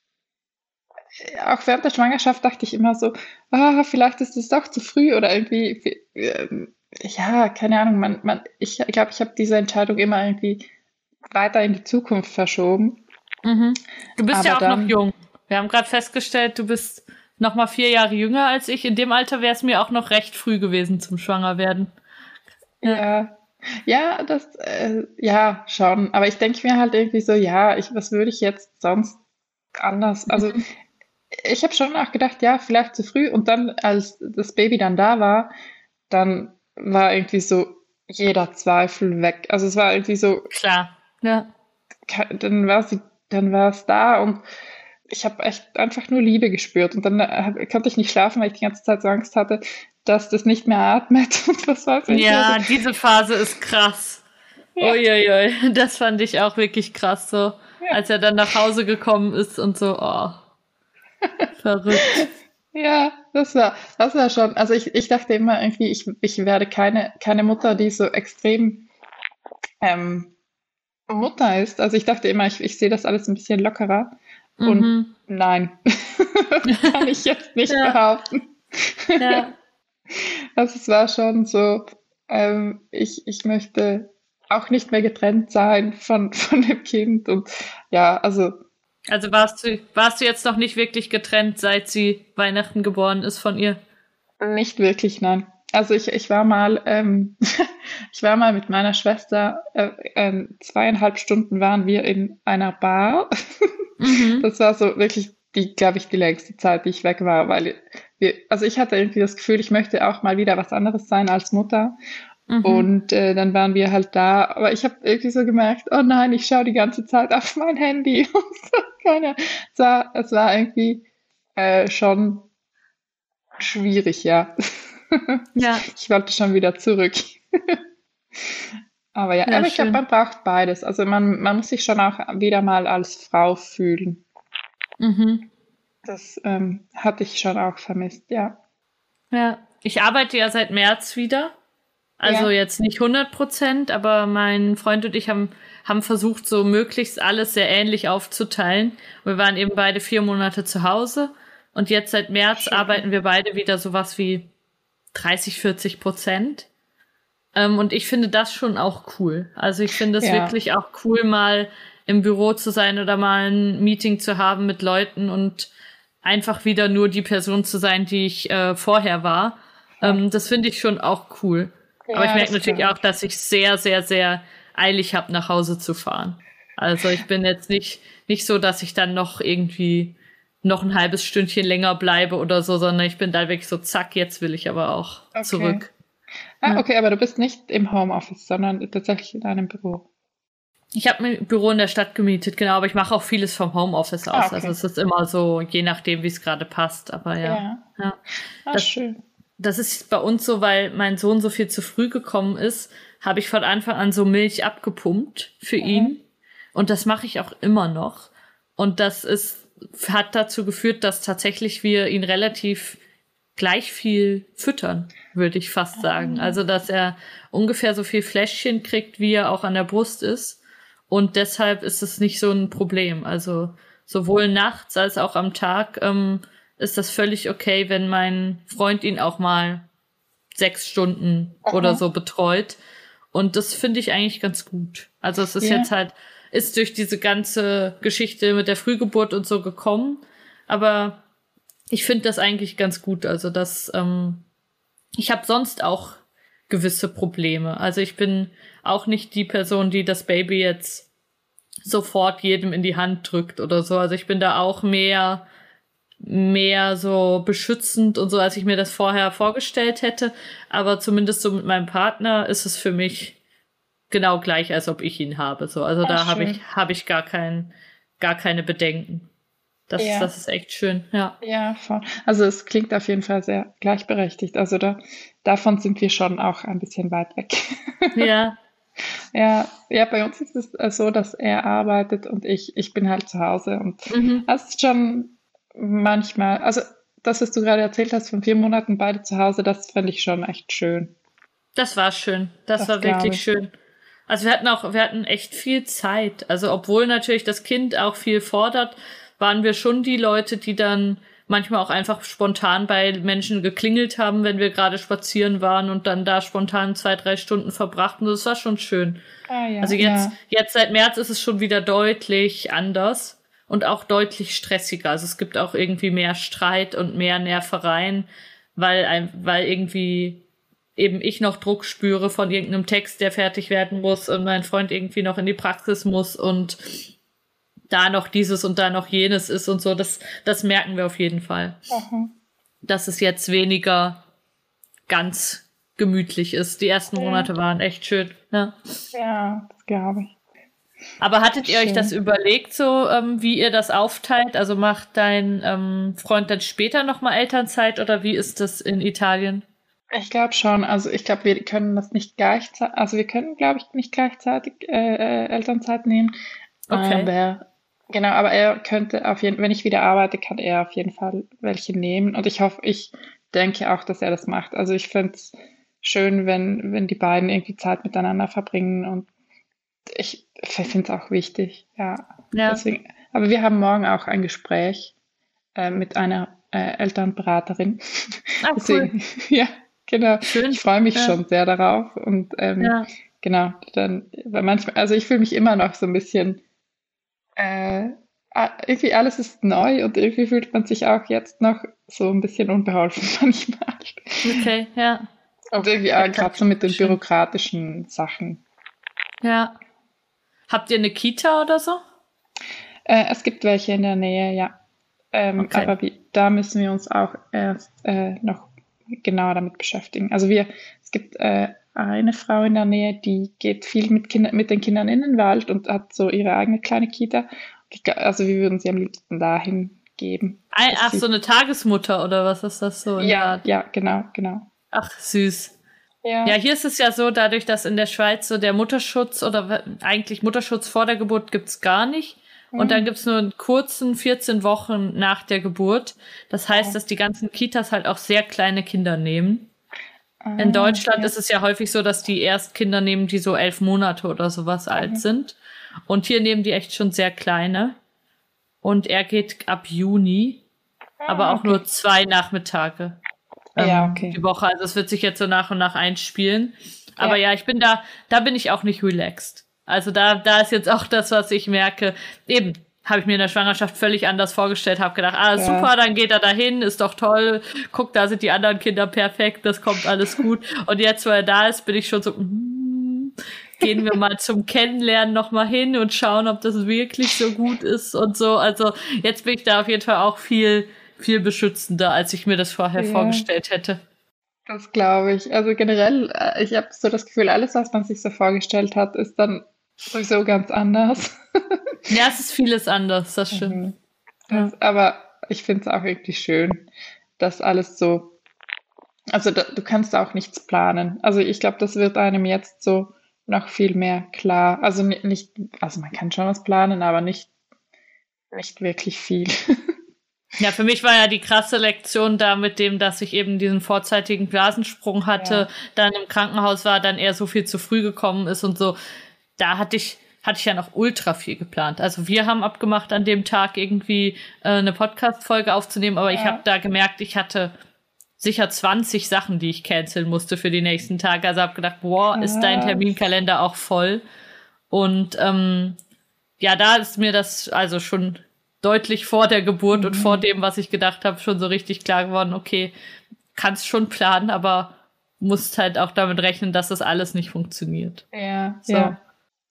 auch während der Schwangerschaft dachte ich immer so, ah, vielleicht ist es doch zu früh oder irgendwie, ähm, ja, keine Ahnung, man, man, ich glaube, ich habe diese Entscheidung immer irgendwie weiter in die Zukunft verschoben. Mhm. Du bist Aber ja auch dann, noch jung. Wir haben gerade festgestellt, du bist noch mal vier Jahre jünger als ich. In dem Alter wäre es mir auch noch recht früh gewesen zum Schwangerwerden. Ja. Ja, das, äh, ja, schon. Aber ich denke mir halt irgendwie so, ja, ich, was würde ich jetzt sonst anders? Also, mhm. ich habe schon auch gedacht, ja, vielleicht zu früh. Und dann, als das Baby dann da war, dann war irgendwie so jeder Zweifel weg. Also, es war irgendwie so. Klar, ja. Dann war sie, dann war es da und ich habe echt einfach nur Liebe gespürt. Und dann äh, konnte ich nicht schlafen, weil ich die ganze Zeit so Angst hatte, dass das nicht mehr atmet was weiß ich. Ja, also. diese Phase ist krass. Ja. Uiuiui, das fand ich auch wirklich krass so, ja. als er dann nach Hause gekommen ist und so, oh, (laughs) verrückt. Ja, das war, das war schon, also ich, ich dachte immer irgendwie, ich, ich werde keine, keine Mutter, die so extrem ähm, Mutter ist. Also ich dachte immer, ich, ich sehe das alles ein bisschen lockerer. Und mhm. nein, (laughs) kann ich jetzt nicht ja. behaupten. Ja. (laughs) Also es war schon so, ähm, ich, ich möchte auch nicht mehr getrennt sein von, (laughs) von dem Kind. Und ja, also. Also warst du, warst du jetzt noch nicht wirklich getrennt, seit sie Weihnachten geboren ist von ihr? Nicht wirklich, nein. Also ich, ich war mal, ähm, (laughs) ich war mal mit meiner Schwester, äh, äh, zweieinhalb Stunden waren wir in einer Bar. (laughs) Mhm. Das war so wirklich die, glaube ich, die längste Zeit, die ich weg war, weil wir, also ich hatte irgendwie das Gefühl, ich möchte auch mal wieder was anderes sein als Mutter. Mhm. Und äh, dann waren wir halt da, aber ich habe irgendwie so gemerkt, oh nein, ich schaue die ganze Zeit auf mein Handy. (laughs) Keine, es, war, es war irgendwie äh, schon schwierig, ja. (laughs) Ja. Ich wollte schon wieder zurück. aber ja, ja aber ich glaube, man braucht beides. Also man, man muss sich schon auch wieder mal als Frau fühlen. Mhm. Das ähm, hatte ich schon auch vermisst, ja. Ja, ich arbeite ja seit März wieder. Also ja. jetzt nicht 100 Prozent, aber mein Freund und ich haben, haben versucht, so möglichst alles sehr ähnlich aufzuteilen. Wir waren eben beide vier Monate zu Hause und jetzt seit März Schön. arbeiten wir beide wieder sowas wie 30, 40 Prozent. Ähm, und ich finde das schon auch cool. Also ich finde es ja. wirklich auch cool, mal im Büro zu sein oder mal ein Meeting zu haben mit Leuten und einfach wieder nur die Person zu sein, die ich äh, vorher war. Ähm, das finde ich schon auch cool. Ja, Aber ich merke natürlich auch, dass ich sehr, sehr, sehr eilig habe, nach Hause zu fahren. Also ich bin jetzt nicht, nicht so, dass ich dann noch irgendwie noch ein halbes Stündchen länger bleibe oder so, sondern ich bin da wirklich so, zack, jetzt will ich aber auch okay. zurück. Ah, okay, aber du bist nicht im Homeoffice, sondern tatsächlich in einem Büro. Ich habe ein Büro in der Stadt gemietet, genau, aber ich mache auch vieles vom Homeoffice aus. Ah, okay. Also es ist immer so, je nachdem, wie es gerade passt. Aber ja. ja. ja. Ah, das, schön das ist bei uns so, weil mein Sohn so viel zu früh gekommen ist, habe ich von Anfang an so Milch abgepumpt für mhm. ihn. Und das mache ich auch immer noch. Und das ist, hat dazu geführt, dass tatsächlich wir ihn relativ gleich viel füttern, würde ich fast sagen. Mhm. Also, dass er ungefähr so viel Fläschchen kriegt, wie er auch an der Brust ist. Und deshalb ist es nicht so ein Problem. Also, sowohl nachts als auch am Tag ähm, ist das völlig okay, wenn mein Freund ihn auch mal sechs Stunden Aha. oder so betreut. Und das finde ich eigentlich ganz gut. Also es ist ja. jetzt halt, ist durch diese ganze Geschichte mit der Frühgeburt und so gekommen. Aber ich finde das eigentlich ganz gut. Also das, ähm, ich habe sonst auch gewisse Probleme. Also ich bin auch nicht die Person, die das Baby jetzt sofort jedem in die Hand drückt oder so. Also ich bin da auch mehr mehr so beschützend und so, als ich mir das vorher vorgestellt hätte. Aber zumindest so mit meinem Partner ist es für mich genau gleich, als ob ich ihn habe. So, also Ach, da habe ich habe ich gar kein gar keine Bedenken. Das, ja. das ist echt schön, ja. Ja, voll. Also es klingt auf jeden Fall sehr gleichberechtigt. Also da, davon sind wir schon auch ein bisschen weit weg. Ja. (laughs) ja, ja, bei uns ist es so, dass er arbeitet und ich, ich bin halt zu Hause und mhm. das ist schon manchmal, also das, was du gerade erzählt hast, von vier Monaten beide zu Hause, das fände ich schon echt schön. Das war schön. Das, das war wirklich schön. Also wir hatten auch, wir hatten echt viel Zeit. Also obwohl natürlich das Kind auch viel fordert, waren wir schon die Leute, die dann manchmal auch einfach spontan bei Menschen geklingelt haben, wenn wir gerade spazieren waren und dann da spontan zwei, drei Stunden verbrachten. Das war schon schön. Ah, ja, also jetzt, ja. jetzt seit März ist es schon wieder deutlich anders und auch deutlich stressiger. Also es gibt auch irgendwie mehr Streit und mehr Nervereien, weil, weil irgendwie eben ich noch Druck spüre von irgendeinem Text, der fertig werden muss und mein Freund irgendwie noch in die Praxis muss und da noch dieses und da noch jenes ist und so. Das, das merken wir auf jeden Fall. Mhm. Dass es jetzt weniger ganz gemütlich ist. Die ersten Monate waren echt schön. Ne? Ja, das glaube ich. Aber hattet ihr euch das überlegt, so ähm, wie ihr das aufteilt? Also macht dein ähm, Freund dann später nochmal Elternzeit oder wie ist das in Italien? Ich glaube schon. Also ich glaube, wir können das nicht gleichzeitig, also wir können, glaube ich, nicht gleichzeitig äh, äh, Elternzeit nehmen. Okay. Aber Genau, aber er könnte auf jeden wenn ich wieder arbeite, kann er auf jeden Fall welche nehmen. Und ich hoffe, ich denke auch, dass er das macht. Also ich finde es schön, wenn, wenn die beiden irgendwie Zeit miteinander verbringen und ich finde es auch wichtig, ja. ja. Deswegen, aber wir haben morgen auch ein Gespräch äh, mit einer äh, Elternberaterin. Ah, Deswegen, cool. (laughs) ja, genau. Schön. Ich freue mich ja. schon sehr darauf. Und ähm, ja. genau, dann, weil manchmal, also ich fühle mich immer noch so ein bisschen, äh, irgendwie alles ist neu und irgendwie fühlt man sich auch jetzt noch so ein bisschen unbeholfen (laughs) manchmal. Okay, ja. Und irgendwie ja, gerade so mit den schön. bürokratischen Sachen. Ja. Habt ihr eine Kita oder so? Äh, es gibt welche in der Nähe, ja. Ähm, okay. Aber wie, da müssen wir uns auch erst äh, noch genauer damit beschäftigen. Also wir, es gibt äh, eine Frau in der Nähe, die geht viel mit, Kinder, mit den Kindern in den Wald und hat so ihre eigene kleine Kita. Also wir würden sie am liebsten dahin geben. Ein, ach, so eine Tagesmutter oder was ist das so? Ja, ja, genau, genau. Ach, süß. Ja. ja, hier ist es ja so, dadurch, dass in der Schweiz so der Mutterschutz oder eigentlich Mutterschutz vor der Geburt gibt's gar nicht. Und dann mhm. gibt's nur einen kurzen 14 Wochen nach der Geburt. Das heißt, dass die ganzen Kitas halt auch sehr kleine Kinder nehmen. In ah, Deutschland okay. ist es ja häufig so, dass die erst Kinder nehmen, die so elf Monate oder sowas mhm. alt sind. Und hier nehmen die echt schon sehr kleine. Und er geht ab Juni, ah, aber auch okay. nur zwei Nachmittage ähm, ja, okay. die Woche. Also es wird sich jetzt so nach und nach einspielen. Aber ja. ja, ich bin da, da bin ich auch nicht relaxed. Also da, da ist jetzt auch das, was ich merke. Eben, habe ich mir in der Schwangerschaft völlig anders vorgestellt, habe gedacht, ah, ja. super, dann geht er dahin, ist doch toll. Guck, da sind die anderen Kinder perfekt, das kommt alles gut. Und jetzt, wo er da ist, bin ich schon so, mm, gehen wir mal zum Kennenlernen nochmal hin und schauen, ob das wirklich so gut ist und so. Also jetzt bin ich da auf jeden Fall auch viel viel beschützender, als ich mir das vorher ja. vorgestellt hätte. Das glaube ich. Also generell, äh, ich habe so das Gefühl, alles, was man sich so vorgestellt hat, ist dann sowieso ganz anders. (laughs) ja, es ist vieles anders, das stimmt. Mhm. Das, ja. Aber ich finde es auch irgendwie schön, dass alles so, also da, du kannst auch nichts planen. Also ich glaube, das wird einem jetzt so noch viel mehr klar. Also nicht, also man kann schon was planen, aber nicht, nicht wirklich viel. (laughs) Ja, für mich war ja die krasse Lektion da mit dem, dass ich eben diesen vorzeitigen Blasensprung hatte, ja. dann im Krankenhaus war, dann eher so viel zu früh gekommen ist und so. Da hatte ich hatte ich ja noch ultra viel geplant. Also wir haben abgemacht, an dem Tag irgendwie äh, eine Podcast-Folge aufzunehmen, aber ja. ich habe da gemerkt, ich hatte sicher 20 Sachen, die ich canceln musste für die nächsten Tage. Also habe gedacht, boah, ja. ist dein Terminkalender auch voll? Und ähm, ja, da ist mir das also schon deutlich vor der Geburt mhm. und vor mhm. dem, was ich gedacht habe, schon so richtig klar geworden, okay, kannst schon planen, aber musst halt auch damit rechnen, dass das alles nicht funktioniert. Ja, so. ja.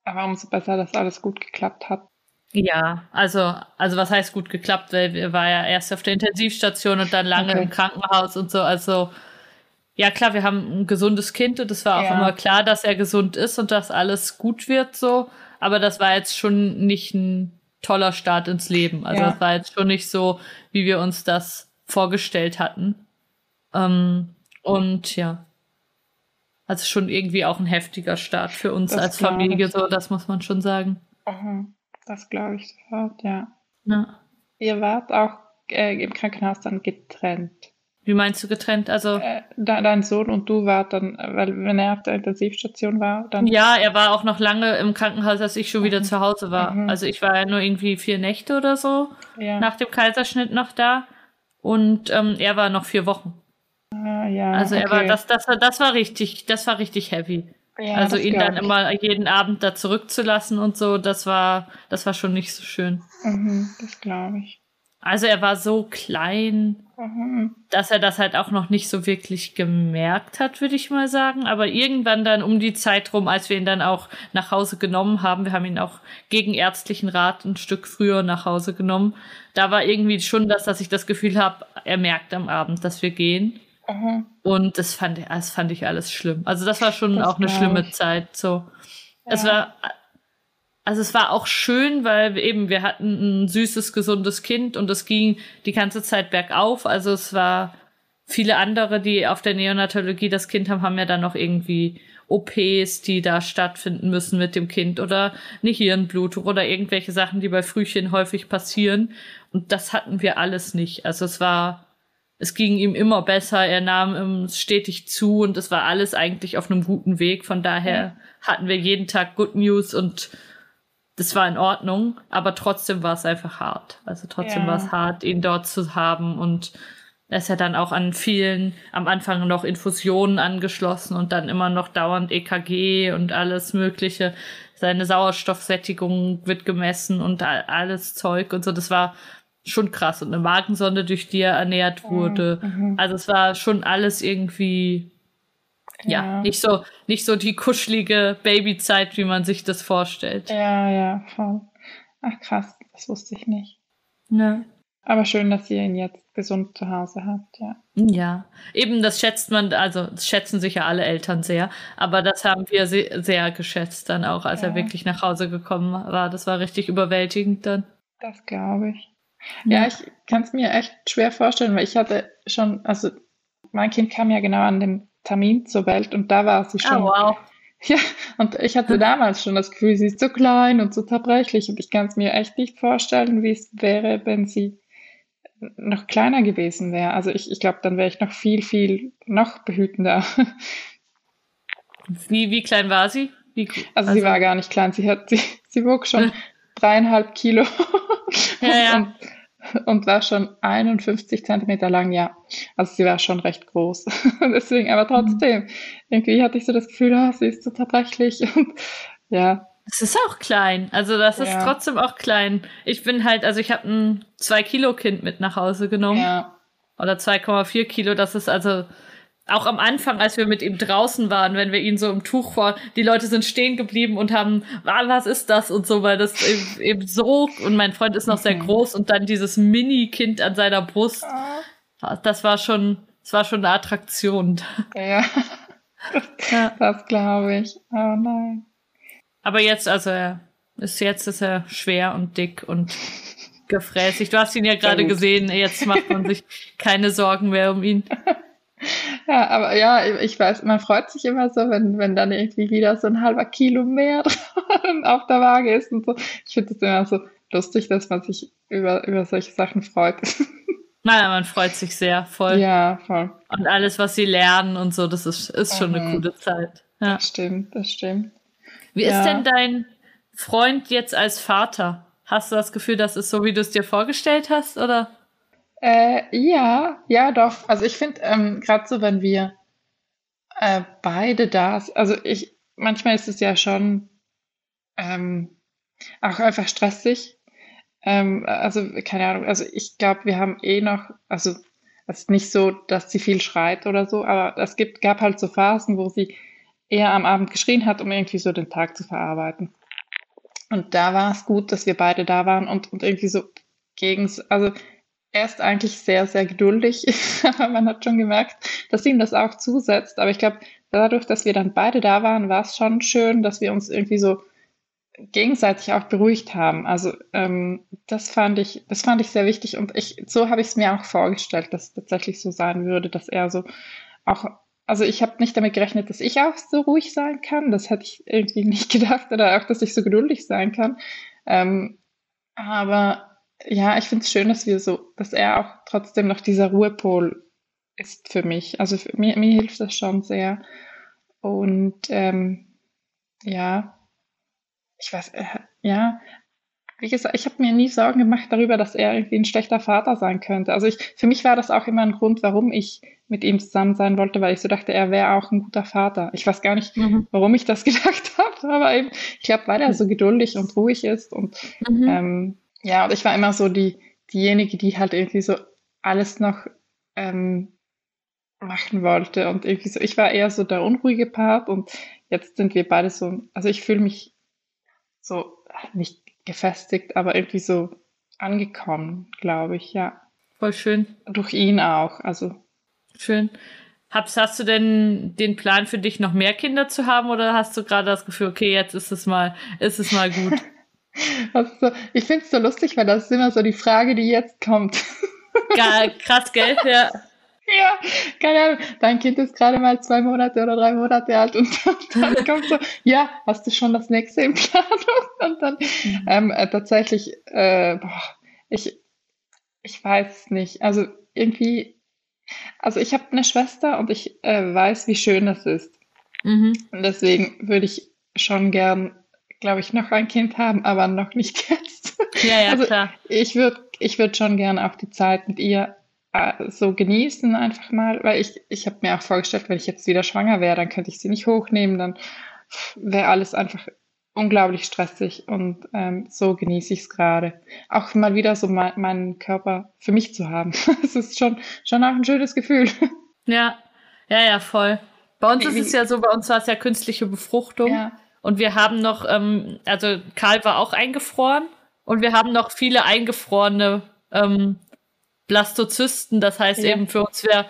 Aber umso besser, dass alles gut geklappt hat. Ja, also, also was heißt gut geklappt, weil wir war ja erst auf der Intensivstation und dann lange okay. im Krankenhaus und so. Also, ja klar, wir haben ein gesundes Kind und es war auch ja. immer klar, dass er gesund ist und dass alles gut wird so. Aber das war jetzt schon nicht ein toller Start ins Leben. Also ja. das war jetzt schon nicht so, wie wir uns das vorgestellt hatten. Ähm, und ja. Also schon irgendwie auch ein heftiger Start für uns das als Familie, so, das muss man schon sagen. Das glaube ich sofort, ja. ja. Ihr wart auch äh, im Krankenhaus dann getrennt. Wie meinst du getrennt? Also äh, dein Sohn und du wart dann, weil wenn er auf der Intensivstation war, dann. Ja, er war auch noch lange im Krankenhaus, als ich schon wieder mhm. zu Hause war. Mhm. Also ich war ja nur irgendwie vier Nächte oder so ja. nach dem Kaiserschnitt noch da und ähm, er war noch vier Wochen. Ah, ja. Also er okay. war das, das, das war richtig, das war richtig heavy. Ja, also ihn dann ich. immer jeden Abend da zurückzulassen und so, das war, das war schon nicht so schön. Mhm, das glaube ich. Also er war so klein, mhm. dass er das halt auch noch nicht so wirklich gemerkt hat, würde ich mal sagen. Aber irgendwann dann um die Zeit rum, als wir ihn dann auch nach Hause genommen haben, wir haben ihn auch gegen ärztlichen Rat ein Stück früher nach Hause genommen, da war irgendwie schon das, dass ich das Gefühl habe, er merkt am Abend, dass wir gehen. Mhm. Und das fand, das fand ich alles schlimm. Also das war schon das auch eine schlimme Zeit. So, ja. es war also es war auch schön, weil eben wir hatten ein süßes, gesundes Kind und es ging die ganze Zeit bergauf. Also es war viele andere, die auf der Neonatologie das Kind haben, haben ja dann noch irgendwie OPs, die da stattfinden müssen mit dem Kind oder eine Hirnblutung oder irgendwelche Sachen, die bei Frühchen häufig passieren. Und das hatten wir alles nicht. Also es war, es ging ihm immer besser, er nahm es stetig zu und es war alles eigentlich auf einem guten Weg. Von daher hatten wir jeden Tag Good News und das war in Ordnung, aber trotzdem war es einfach hart. Also trotzdem ja. war es hart, ihn dort zu haben und er ist ja dann auch an vielen am Anfang noch Infusionen angeschlossen und dann immer noch dauernd EKG und alles Mögliche. Seine Sauerstoffsättigung wird gemessen und alles Zeug und so. Das war schon krass. Und eine Magensonde, durch die er ernährt wurde. Mhm. Also es war schon alles irgendwie, ja. ja, nicht so, nicht so die kuschelige Babyzeit, wie man sich das vorstellt. Ja, ja, voll. Ach krass, das wusste ich nicht. Ja. Aber schön, dass ihr ihn jetzt gesund zu Hause habt, ja. Ja, eben das schätzt man, also das schätzen sich ja alle Eltern sehr, aber das haben wir sehr, sehr geschätzt dann auch, als ja. er wirklich nach Hause gekommen war. Das war richtig überwältigend dann. Das glaube ich. Ja, ich kann es mir echt schwer vorstellen, weil ich hatte schon, also mein Kind kam ja genau an dem Termin zur Welt und da war sie schon. Oh, wow. (laughs) Ja, und ich hatte damals schon das Gefühl, sie ist so klein und so zerbrechlich und ich kann es mir echt nicht vorstellen, wie es wäre, wenn sie noch kleiner gewesen wäre. Also ich, ich glaube, dann wäre ich noch viel, viel, noch behütender. (laughs) Wie, wie klein war sie? Wie, also, also, sie war gar nicht klein. Sie hat, sie, sie wog schon (laughs) dreieinhalb Kilo ja, ja. Und, und, war schon 51 Zentimeter lang, ja. Also sie war schon recht groß. (laughs) Deswegen, aber trotzdem, mhm. irgendwie hatte ich so das Gefühl, oh, sie ist so zerbrechlich (laughs) und ja, es ist auch klein. Also das ist ja. trotzdem auch klein. Ich bin halt, also ich habe ein 2 Kilo Kind mit nach Hause genommen. Ja. Oder 2,4 Kilo. Das ist also auch am Anfang, als wir mit ihm draußen waren, wenn wir ihn so im Tuch vor, die Leute sind stehen geblieben und haben, ah, was ist das und so, weil das eben, eben so, und mein Freund ist noch sehr mhm. groß und dann dieses Mini-Kind an seiner Brust, ah. das war schon, das war schon eine Attraktion. Ja, ja. das glaube ich. Oh nein. Aber jetzt, also er ist jetzt ist er schwer und dick und gefräßig. Du hast ihn ja gerade gesehen. Jetzt macht man sich keine Sorgen mehr um ihn. (laughs) Ja, aber ja, ich weiß, man freut sich immer so, wenn, wenn dann irgendwie wieder so ein halber Kilo mehr (laughs) auf der Waage ist und so. Ich finde es immer so lustig, dass man sich über, über solche Sachen freut. (laughs) Naja, man freut sich sehr, voll. Ja, voll. Und alles, was sie lernen und so, das ist, ist schon mhm. eine coole Zeit. Ja. Das stimmt, das stimmt. Wie ja. ist denn dein Freund jetzt als Vater? Hast du das Gefühl, das ist so, wie du es dir vorgestellt hast, oder? Äh, ja, ja, doch. Also ich finde, ähm, gerade so, wenn wir äh, beide da sind, also ich, manchmal ist es ja schon ähm, auch einfach stressig. Ähm, also, keine Ahnung, also ich glaube, wir haben eh noch, also es ist nicht so, dass sie viel schreit oder so, aber es gibt, gab halt so Phasen, wo sie eher am Abend geschrien hat, um irgendwie so den Tag zu verarbeiten. Und da war es gut, dass wir beide da waren und, und irgendwie so gegen, also er ist eigentlich sehr, sehr geduldig, (laughs) man hat schon gemerkt, dass ihm das auch zusetzt. Aber ich glaube, dadurch, dass wir dann beide da waren, war es schon schön, dass wir uns irgendwie so gegenseitig auch beruhigt haben. Also ähm, das fand ich, das fand ich sehr wichtig und ich, so habe ich es mir auch vorgestellt, dass es tatsächlich so sein würde, dass er so auch also ich habe nicht damit gerechnet, dass ich auch so ruhig sein kann. Das hätte ich irgendwie (laughs) nicht gedacht. Oder auch, dass ich so geduldig sein kann. Ähm, aber ja, ich finde es schön, dass wir so, dass er auch trotzdem noch dieser Ruhepol ist für mich. Also für mir, mir hilft das schon sehr. Und ähm, ja, ich weiß, äh, ja, wie gesagt, ich habe mir nie Sorgen gemacht darüber, dass er irgendwie ein schlechter Vater sein könnte. Also ich, für mich war das auch immer ein Grund, warum ich mit ihm zusammen sein wollte, weil ich so dachte, er wäre auch ein guter Vater. Ich weiß gar nicht, mhm. warum ich das (laughs) gedacht habe, aber eben, ich glaube, weil er so geduldig und ruhig ist und mhm. ähm, ja, und ich war immer so die diejenige, die halt irgendwie so alles noch ähm, machen wollte und irgendwie so. Ich war eher so der unruhige Part und jetzt sind wir beide so. Also ich fühle mich so nicht gefestigt, aber irgendwie so angekommen, glaube ich, ja. Voll schön. Durch ihn auch, also. Schön. Habst, hast du denn den Plan für dich, noch mehr Kinder zu haben oder hast du gerade das Gefühl, okay, jetzt ist es mal, ist es mal gut? (laughs) also, ich finde es so lustig, weil das ist immer so die Frage, die jetzt kommt. Geil, krass, gell? (laughs) Ja. Ja, keine Ahnung. Dein Kind ist gerade mal zwei Monate oder drei Monate alt und (laughs) dann kommt so, ja, hast du schon das nächste in Planung? Und dann mhm. ähm, äh, tatsächlich, äh, boah, ich, ich weiß es nicht. Also irgendwie, also ich habe eine Schwester und ich äh, weiß, wie schön das ist. Mhm. Und deswegen würde ich schon gern, glaube ich, noch ein Kind haben, aber noch nicht (laughs) jetzt. Ja, ja, also klar. Ich würde ich würd schon gern auch die Zeit mit ihr äh, so genießen einfach mal, weil ich, ich habe mir auch vorgestellt, wenn ich jetzt wieder schwanger wäre, dann könnte ich sie nicht hochnehmen, dann wäre alles einfach unglaublich stressig und ähm, so genieße ich es gerade. Auch mal wieder so mein, meinen Körper für mich zu haben. (laughs) Es ist schon, schon auch ein schönes Gefühl. Ja, ja, ja, voll. Bei uns ist es ja so, bei uns war es ja künstliche Befruchtung. Ja. Und wir haben noch, ähm, also Karl war auch eingefroren und wir haben noch viele eingefrorene ähm, Blastozysten. Das heißt ja. eben für uns wäre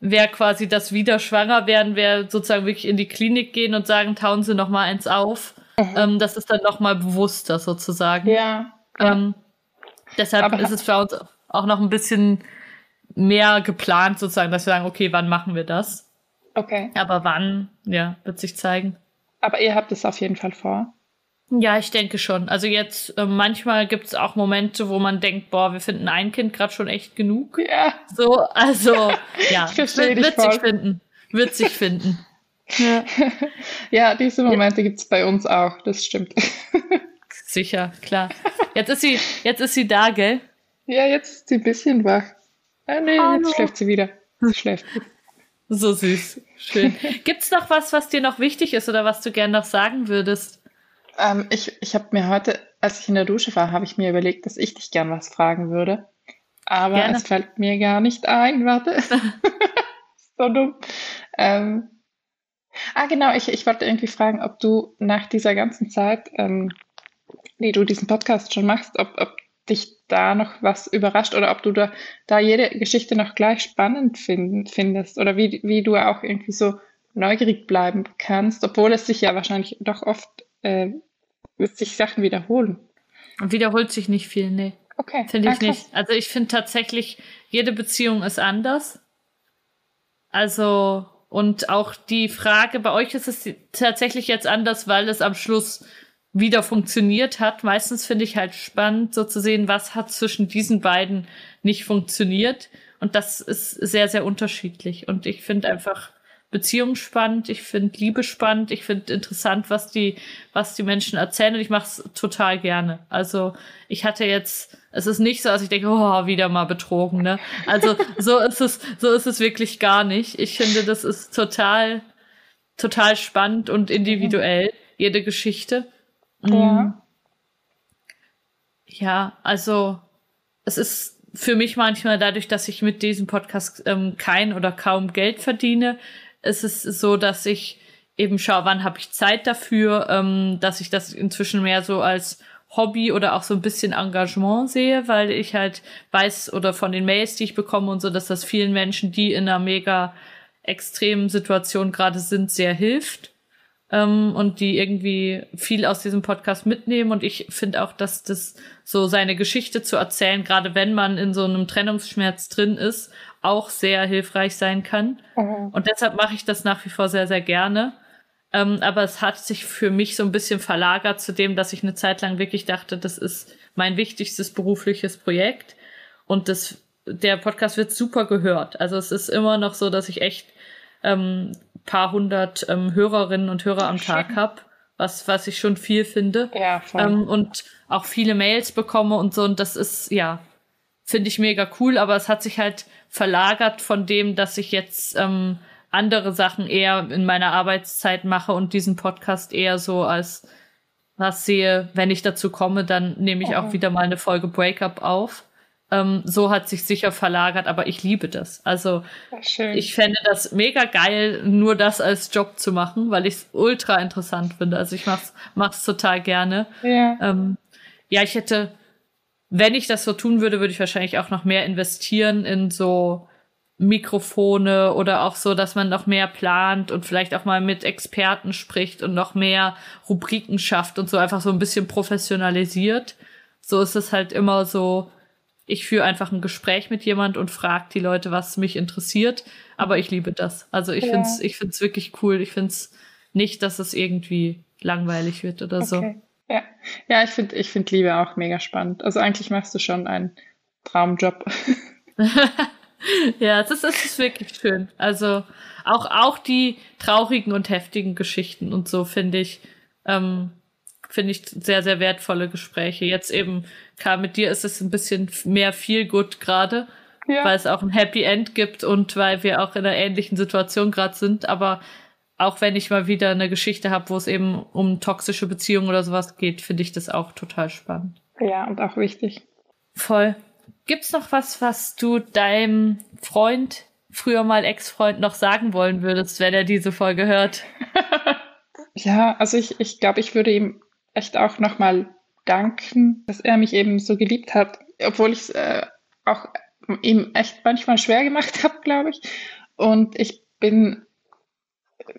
wär quasi das wieder schwanger werden, wäre sozusagen wirklich in die Klinik gehen und sagen, tauen Sie noch mal eins auf. Mhm. Ähm, das ist dann noch mal bewusster sozusagen. Ja. Ähm, deshalb Aber ist es für uns auch noch ein bisschen mehr geplant sozusagen, dass wir sagen, okay, wann machen wir das? Okay. Aber wann, ja, wird sich zeigen. Aber ihr habt es auf jeden Fall vor. Ja, ich denke schon. Also jetzt, äh, manchmal gibt es auch Momente, wo man denkt, boah, wir finden ein Kind gerade schon echt genug. Ja. So, also, (laughs) ja, wird, wird sich finden. Wird sich finden. (laughs) Ja, ja diese Momente ja. gibt es bei uns auch, das stimmt. (laughs) Sicher, klar. Jetzt ist sie, jetzt ist sie da, gell? Ja, jetzt ist sie ein bisschen wach. Ah, nee, Hallo. jetzt schläft sie wieder. Sie schläft. So süß. Schön. (laughs) Gibt's noch was, was dir noch wichtig ist oder was du gern noch sagen würdest? Ähm, ich ich habe mir heute, als ich in der Dusche war, habe ich mir überlegt, dass ich dich gern was fragen würde. Aber Gerne. es fällt mir gar nicht ein. Warte. (laughs) (laughs) so dumm. Ähm, ah, genau. Ich, ich wollte irgendwie fragen, ob du nach dieser ganzen Zeit, ähm, die du diesen Podcast schon machst, ob, ob dich da noch was überrascht oder ob du da, da jede Geschichte noch gleich spannend find, findest oder wie, wie du auch irgendwie so neugierig bleiben kannst, obwohl es sich ja wahrscheinlich doch oft äh, sich Sachen wiederholen. Und wiederholt sich nicht viel, nee. Okay. Finde ich ah, nicht. Also ich finde tatsächlich, jede Beziehung ist anders. Also, und auch die Frage, bei euch ist es tatsächlich jetzt anders, weil es am Schluss wieder funktioniert hat. Meistens finde ich halt spannend, so zu sehen, was hat zwischen diesen beiden nicht funktioniert. Und das ist sehr, sehr unterschiedlich. Und ich finde einfach Beziehung spannend, ich finde Liebe spannend, ich finde interessant, was die, was die Menschen erzählen und ich mache es total gerne. Also ich hatte jetzt, es ist nicht so, als ich denke, oh, wieder mal betrogen, ne? Also so ist es, so ist es wirklich gar nicht. Ich finde, das ist total, total spannend und individuell, jede Geschichte. Ja. Mm. Ja, also es ist für mich manchmal dadurch, dass ich mit diesem Podcast ähm, kein oder kaum Geld verdiene, ist es so, dass ich eben schaue, wann habe ich Zeit dafür, ähm, dass ich das inzwischen mehr so als Hobby oder auch so ein bisschen Engagement sehe, weil ich halt weiß oder von den Mails, die ich bekomme und so, dass das vielen Menschen, die in einer mega extremen Situation gerade sind, sehr hilft ähm, und die irgendwie viel aus diesem Podcast mitnehmen. Und ich finde auch, dass das so seine Geschichte zu erzählen, gerade wenn man in so einem Trennungsschmerz drin ist, auch sehr hilfreich sein kann. Mhm. Und deshalb mache ich das nach wie vor sehr, sehr gerne. Ähm, aber es hat sich für mich so ein bisschen verlagert zu dem, dass ich eine Zeit lang wirklich dachte, das ist mein wichtigstes berufliches Projekt. Und das, der Podcast wird super gehört. Also es ist immer noch so, dass ich echt ähm, paar hundert ähm, Hörerinnen und Hörer am Tag habe, was, was ich schon viel finde. Ja, voll. Ähm, und auch viele Mails bekomme und so. Und das ist, ja, finde ich mega cool, aber es hat sich halt verlagert von dem, dass ich jetzt ähm, andere Sachen eher in meiner Arbeitszeit mache und diesen Podcast eher so als was sehe, wenn ich dazu komme, dann nehme ich oh. auch wieder mal eine Folge Breakup auf. Ähm, so hat sich sicher verlagert, aber ich liebe das. Also ich fände das mega geil, nur das als Job zu machen, weil ich es ultra interessant finde. Also ich mach's, mach's total gerne. Ja. Ähm, ja, ich hätte, wenn ich das so tun würde, würde ich wahrscheinlich auch noch mehr investieren in so Mikrofone oder auch so, dass man noch mehr plant und vielleicht auch mal mit Experten spricht und noch mehr Rubriken schafft und so einfach so ein bisschen professionalisiert. So ist es halt immer so ich führe einfach ein Gespräch mit jemand und frage die Leute, was mich interessiert. Aber ich liebe das. Also ich ja. finde es ich find's wirklich cool. Ich finde es nicht, dass es irgendwie langweilig wird oder okay. so. Ja, ja ich finde ich find Liebe auch mega spannend. Also eigentlich machst du schon einen Traumjob. (laughs) ja, es ist, es ist wirklich schön. Also auch, auch die traurigen und heftigen Geschichten und so finde ich, ähm, finde ich sehr, sehr wertvolle Gespräche. Jetzt eben, Karl, mit dir ist es ein bisschen mehr viel gut gerade, ja. weil es auch ein Happy End gibt und weil wir auch in einer ähnlichen Situation gerade sind. Aber auch wenn ich mal wieder eine Geschichte habe, wo es eben um toxische Beziehungen oder sowas geht, finde ich das auch total spannend. Ja, und auch wichtig. Voll. Gibt's noch was, was du deinem Freund, früher mal Ex-Freund, noch sagen wollen würdest, wenn er diese Folge hört? (laughs) ja, also ich, ich glaube, ich würde ihm echt auch nochmal danken, dass er mich eben so geliebt hat, obwohl ich es äh, auch ihm echt manchmal schwer gemacht (laughs) habe, glaube ich. Und ich bin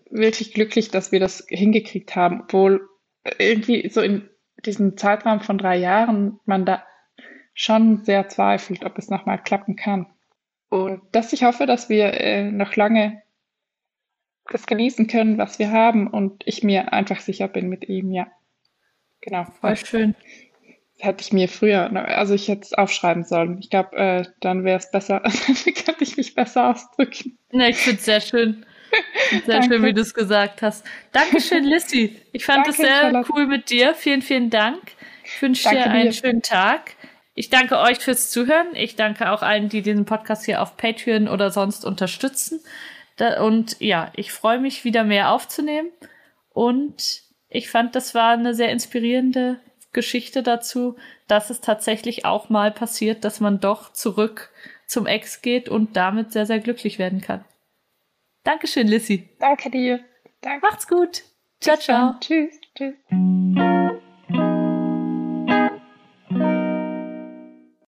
wirklich glücklich, dass wir das hingekriegt haben, obwohl irgendwie so in diesem Zeitraum von drei Jahren man da schon sehr zweifelt, ob es nochmal klappen kann. Und dass ich hoffe, dass wir äh, noch lange das genießen können, was wir haben und ich mir einfach sicher bin mit ihm, ja. Genau. Voll schön. Das hätte ich mir früher, also ich hätte es aufschreiben sollen. Ich glaube, äh, dann wäre es besser, (laughs) dann könnte ich mich besser ausdrücken. Ne, ich finde es sehr schön. (laughs) Sehr schön, wie du es gesagt hast. Dankeschön, Lissy. Ich fand es sehr Charlotte. cool mit dir. Vielen, vielen Dank. Ich wünsche dir einen dir. schönen Tag. Ich danke euch fürs Zuhören. Ich danke auch allen, die diesen Podcast hier auf Patreon oder sonst unterstützen. Und ja, ich freue mich, wieder mehr aufzunehmen. Und ich fand, das war eine sehr inspirierende Geschichte dazu, dass es tatsächlich auch mal passiert, dass man doch zurück zum Ex geht und damit sehr, sehr glücklich werden kann. Dankeschön, Lissy. Danke dir. Danke. Macht's gut. Ciao, ciao. Tschüss. Tschüss.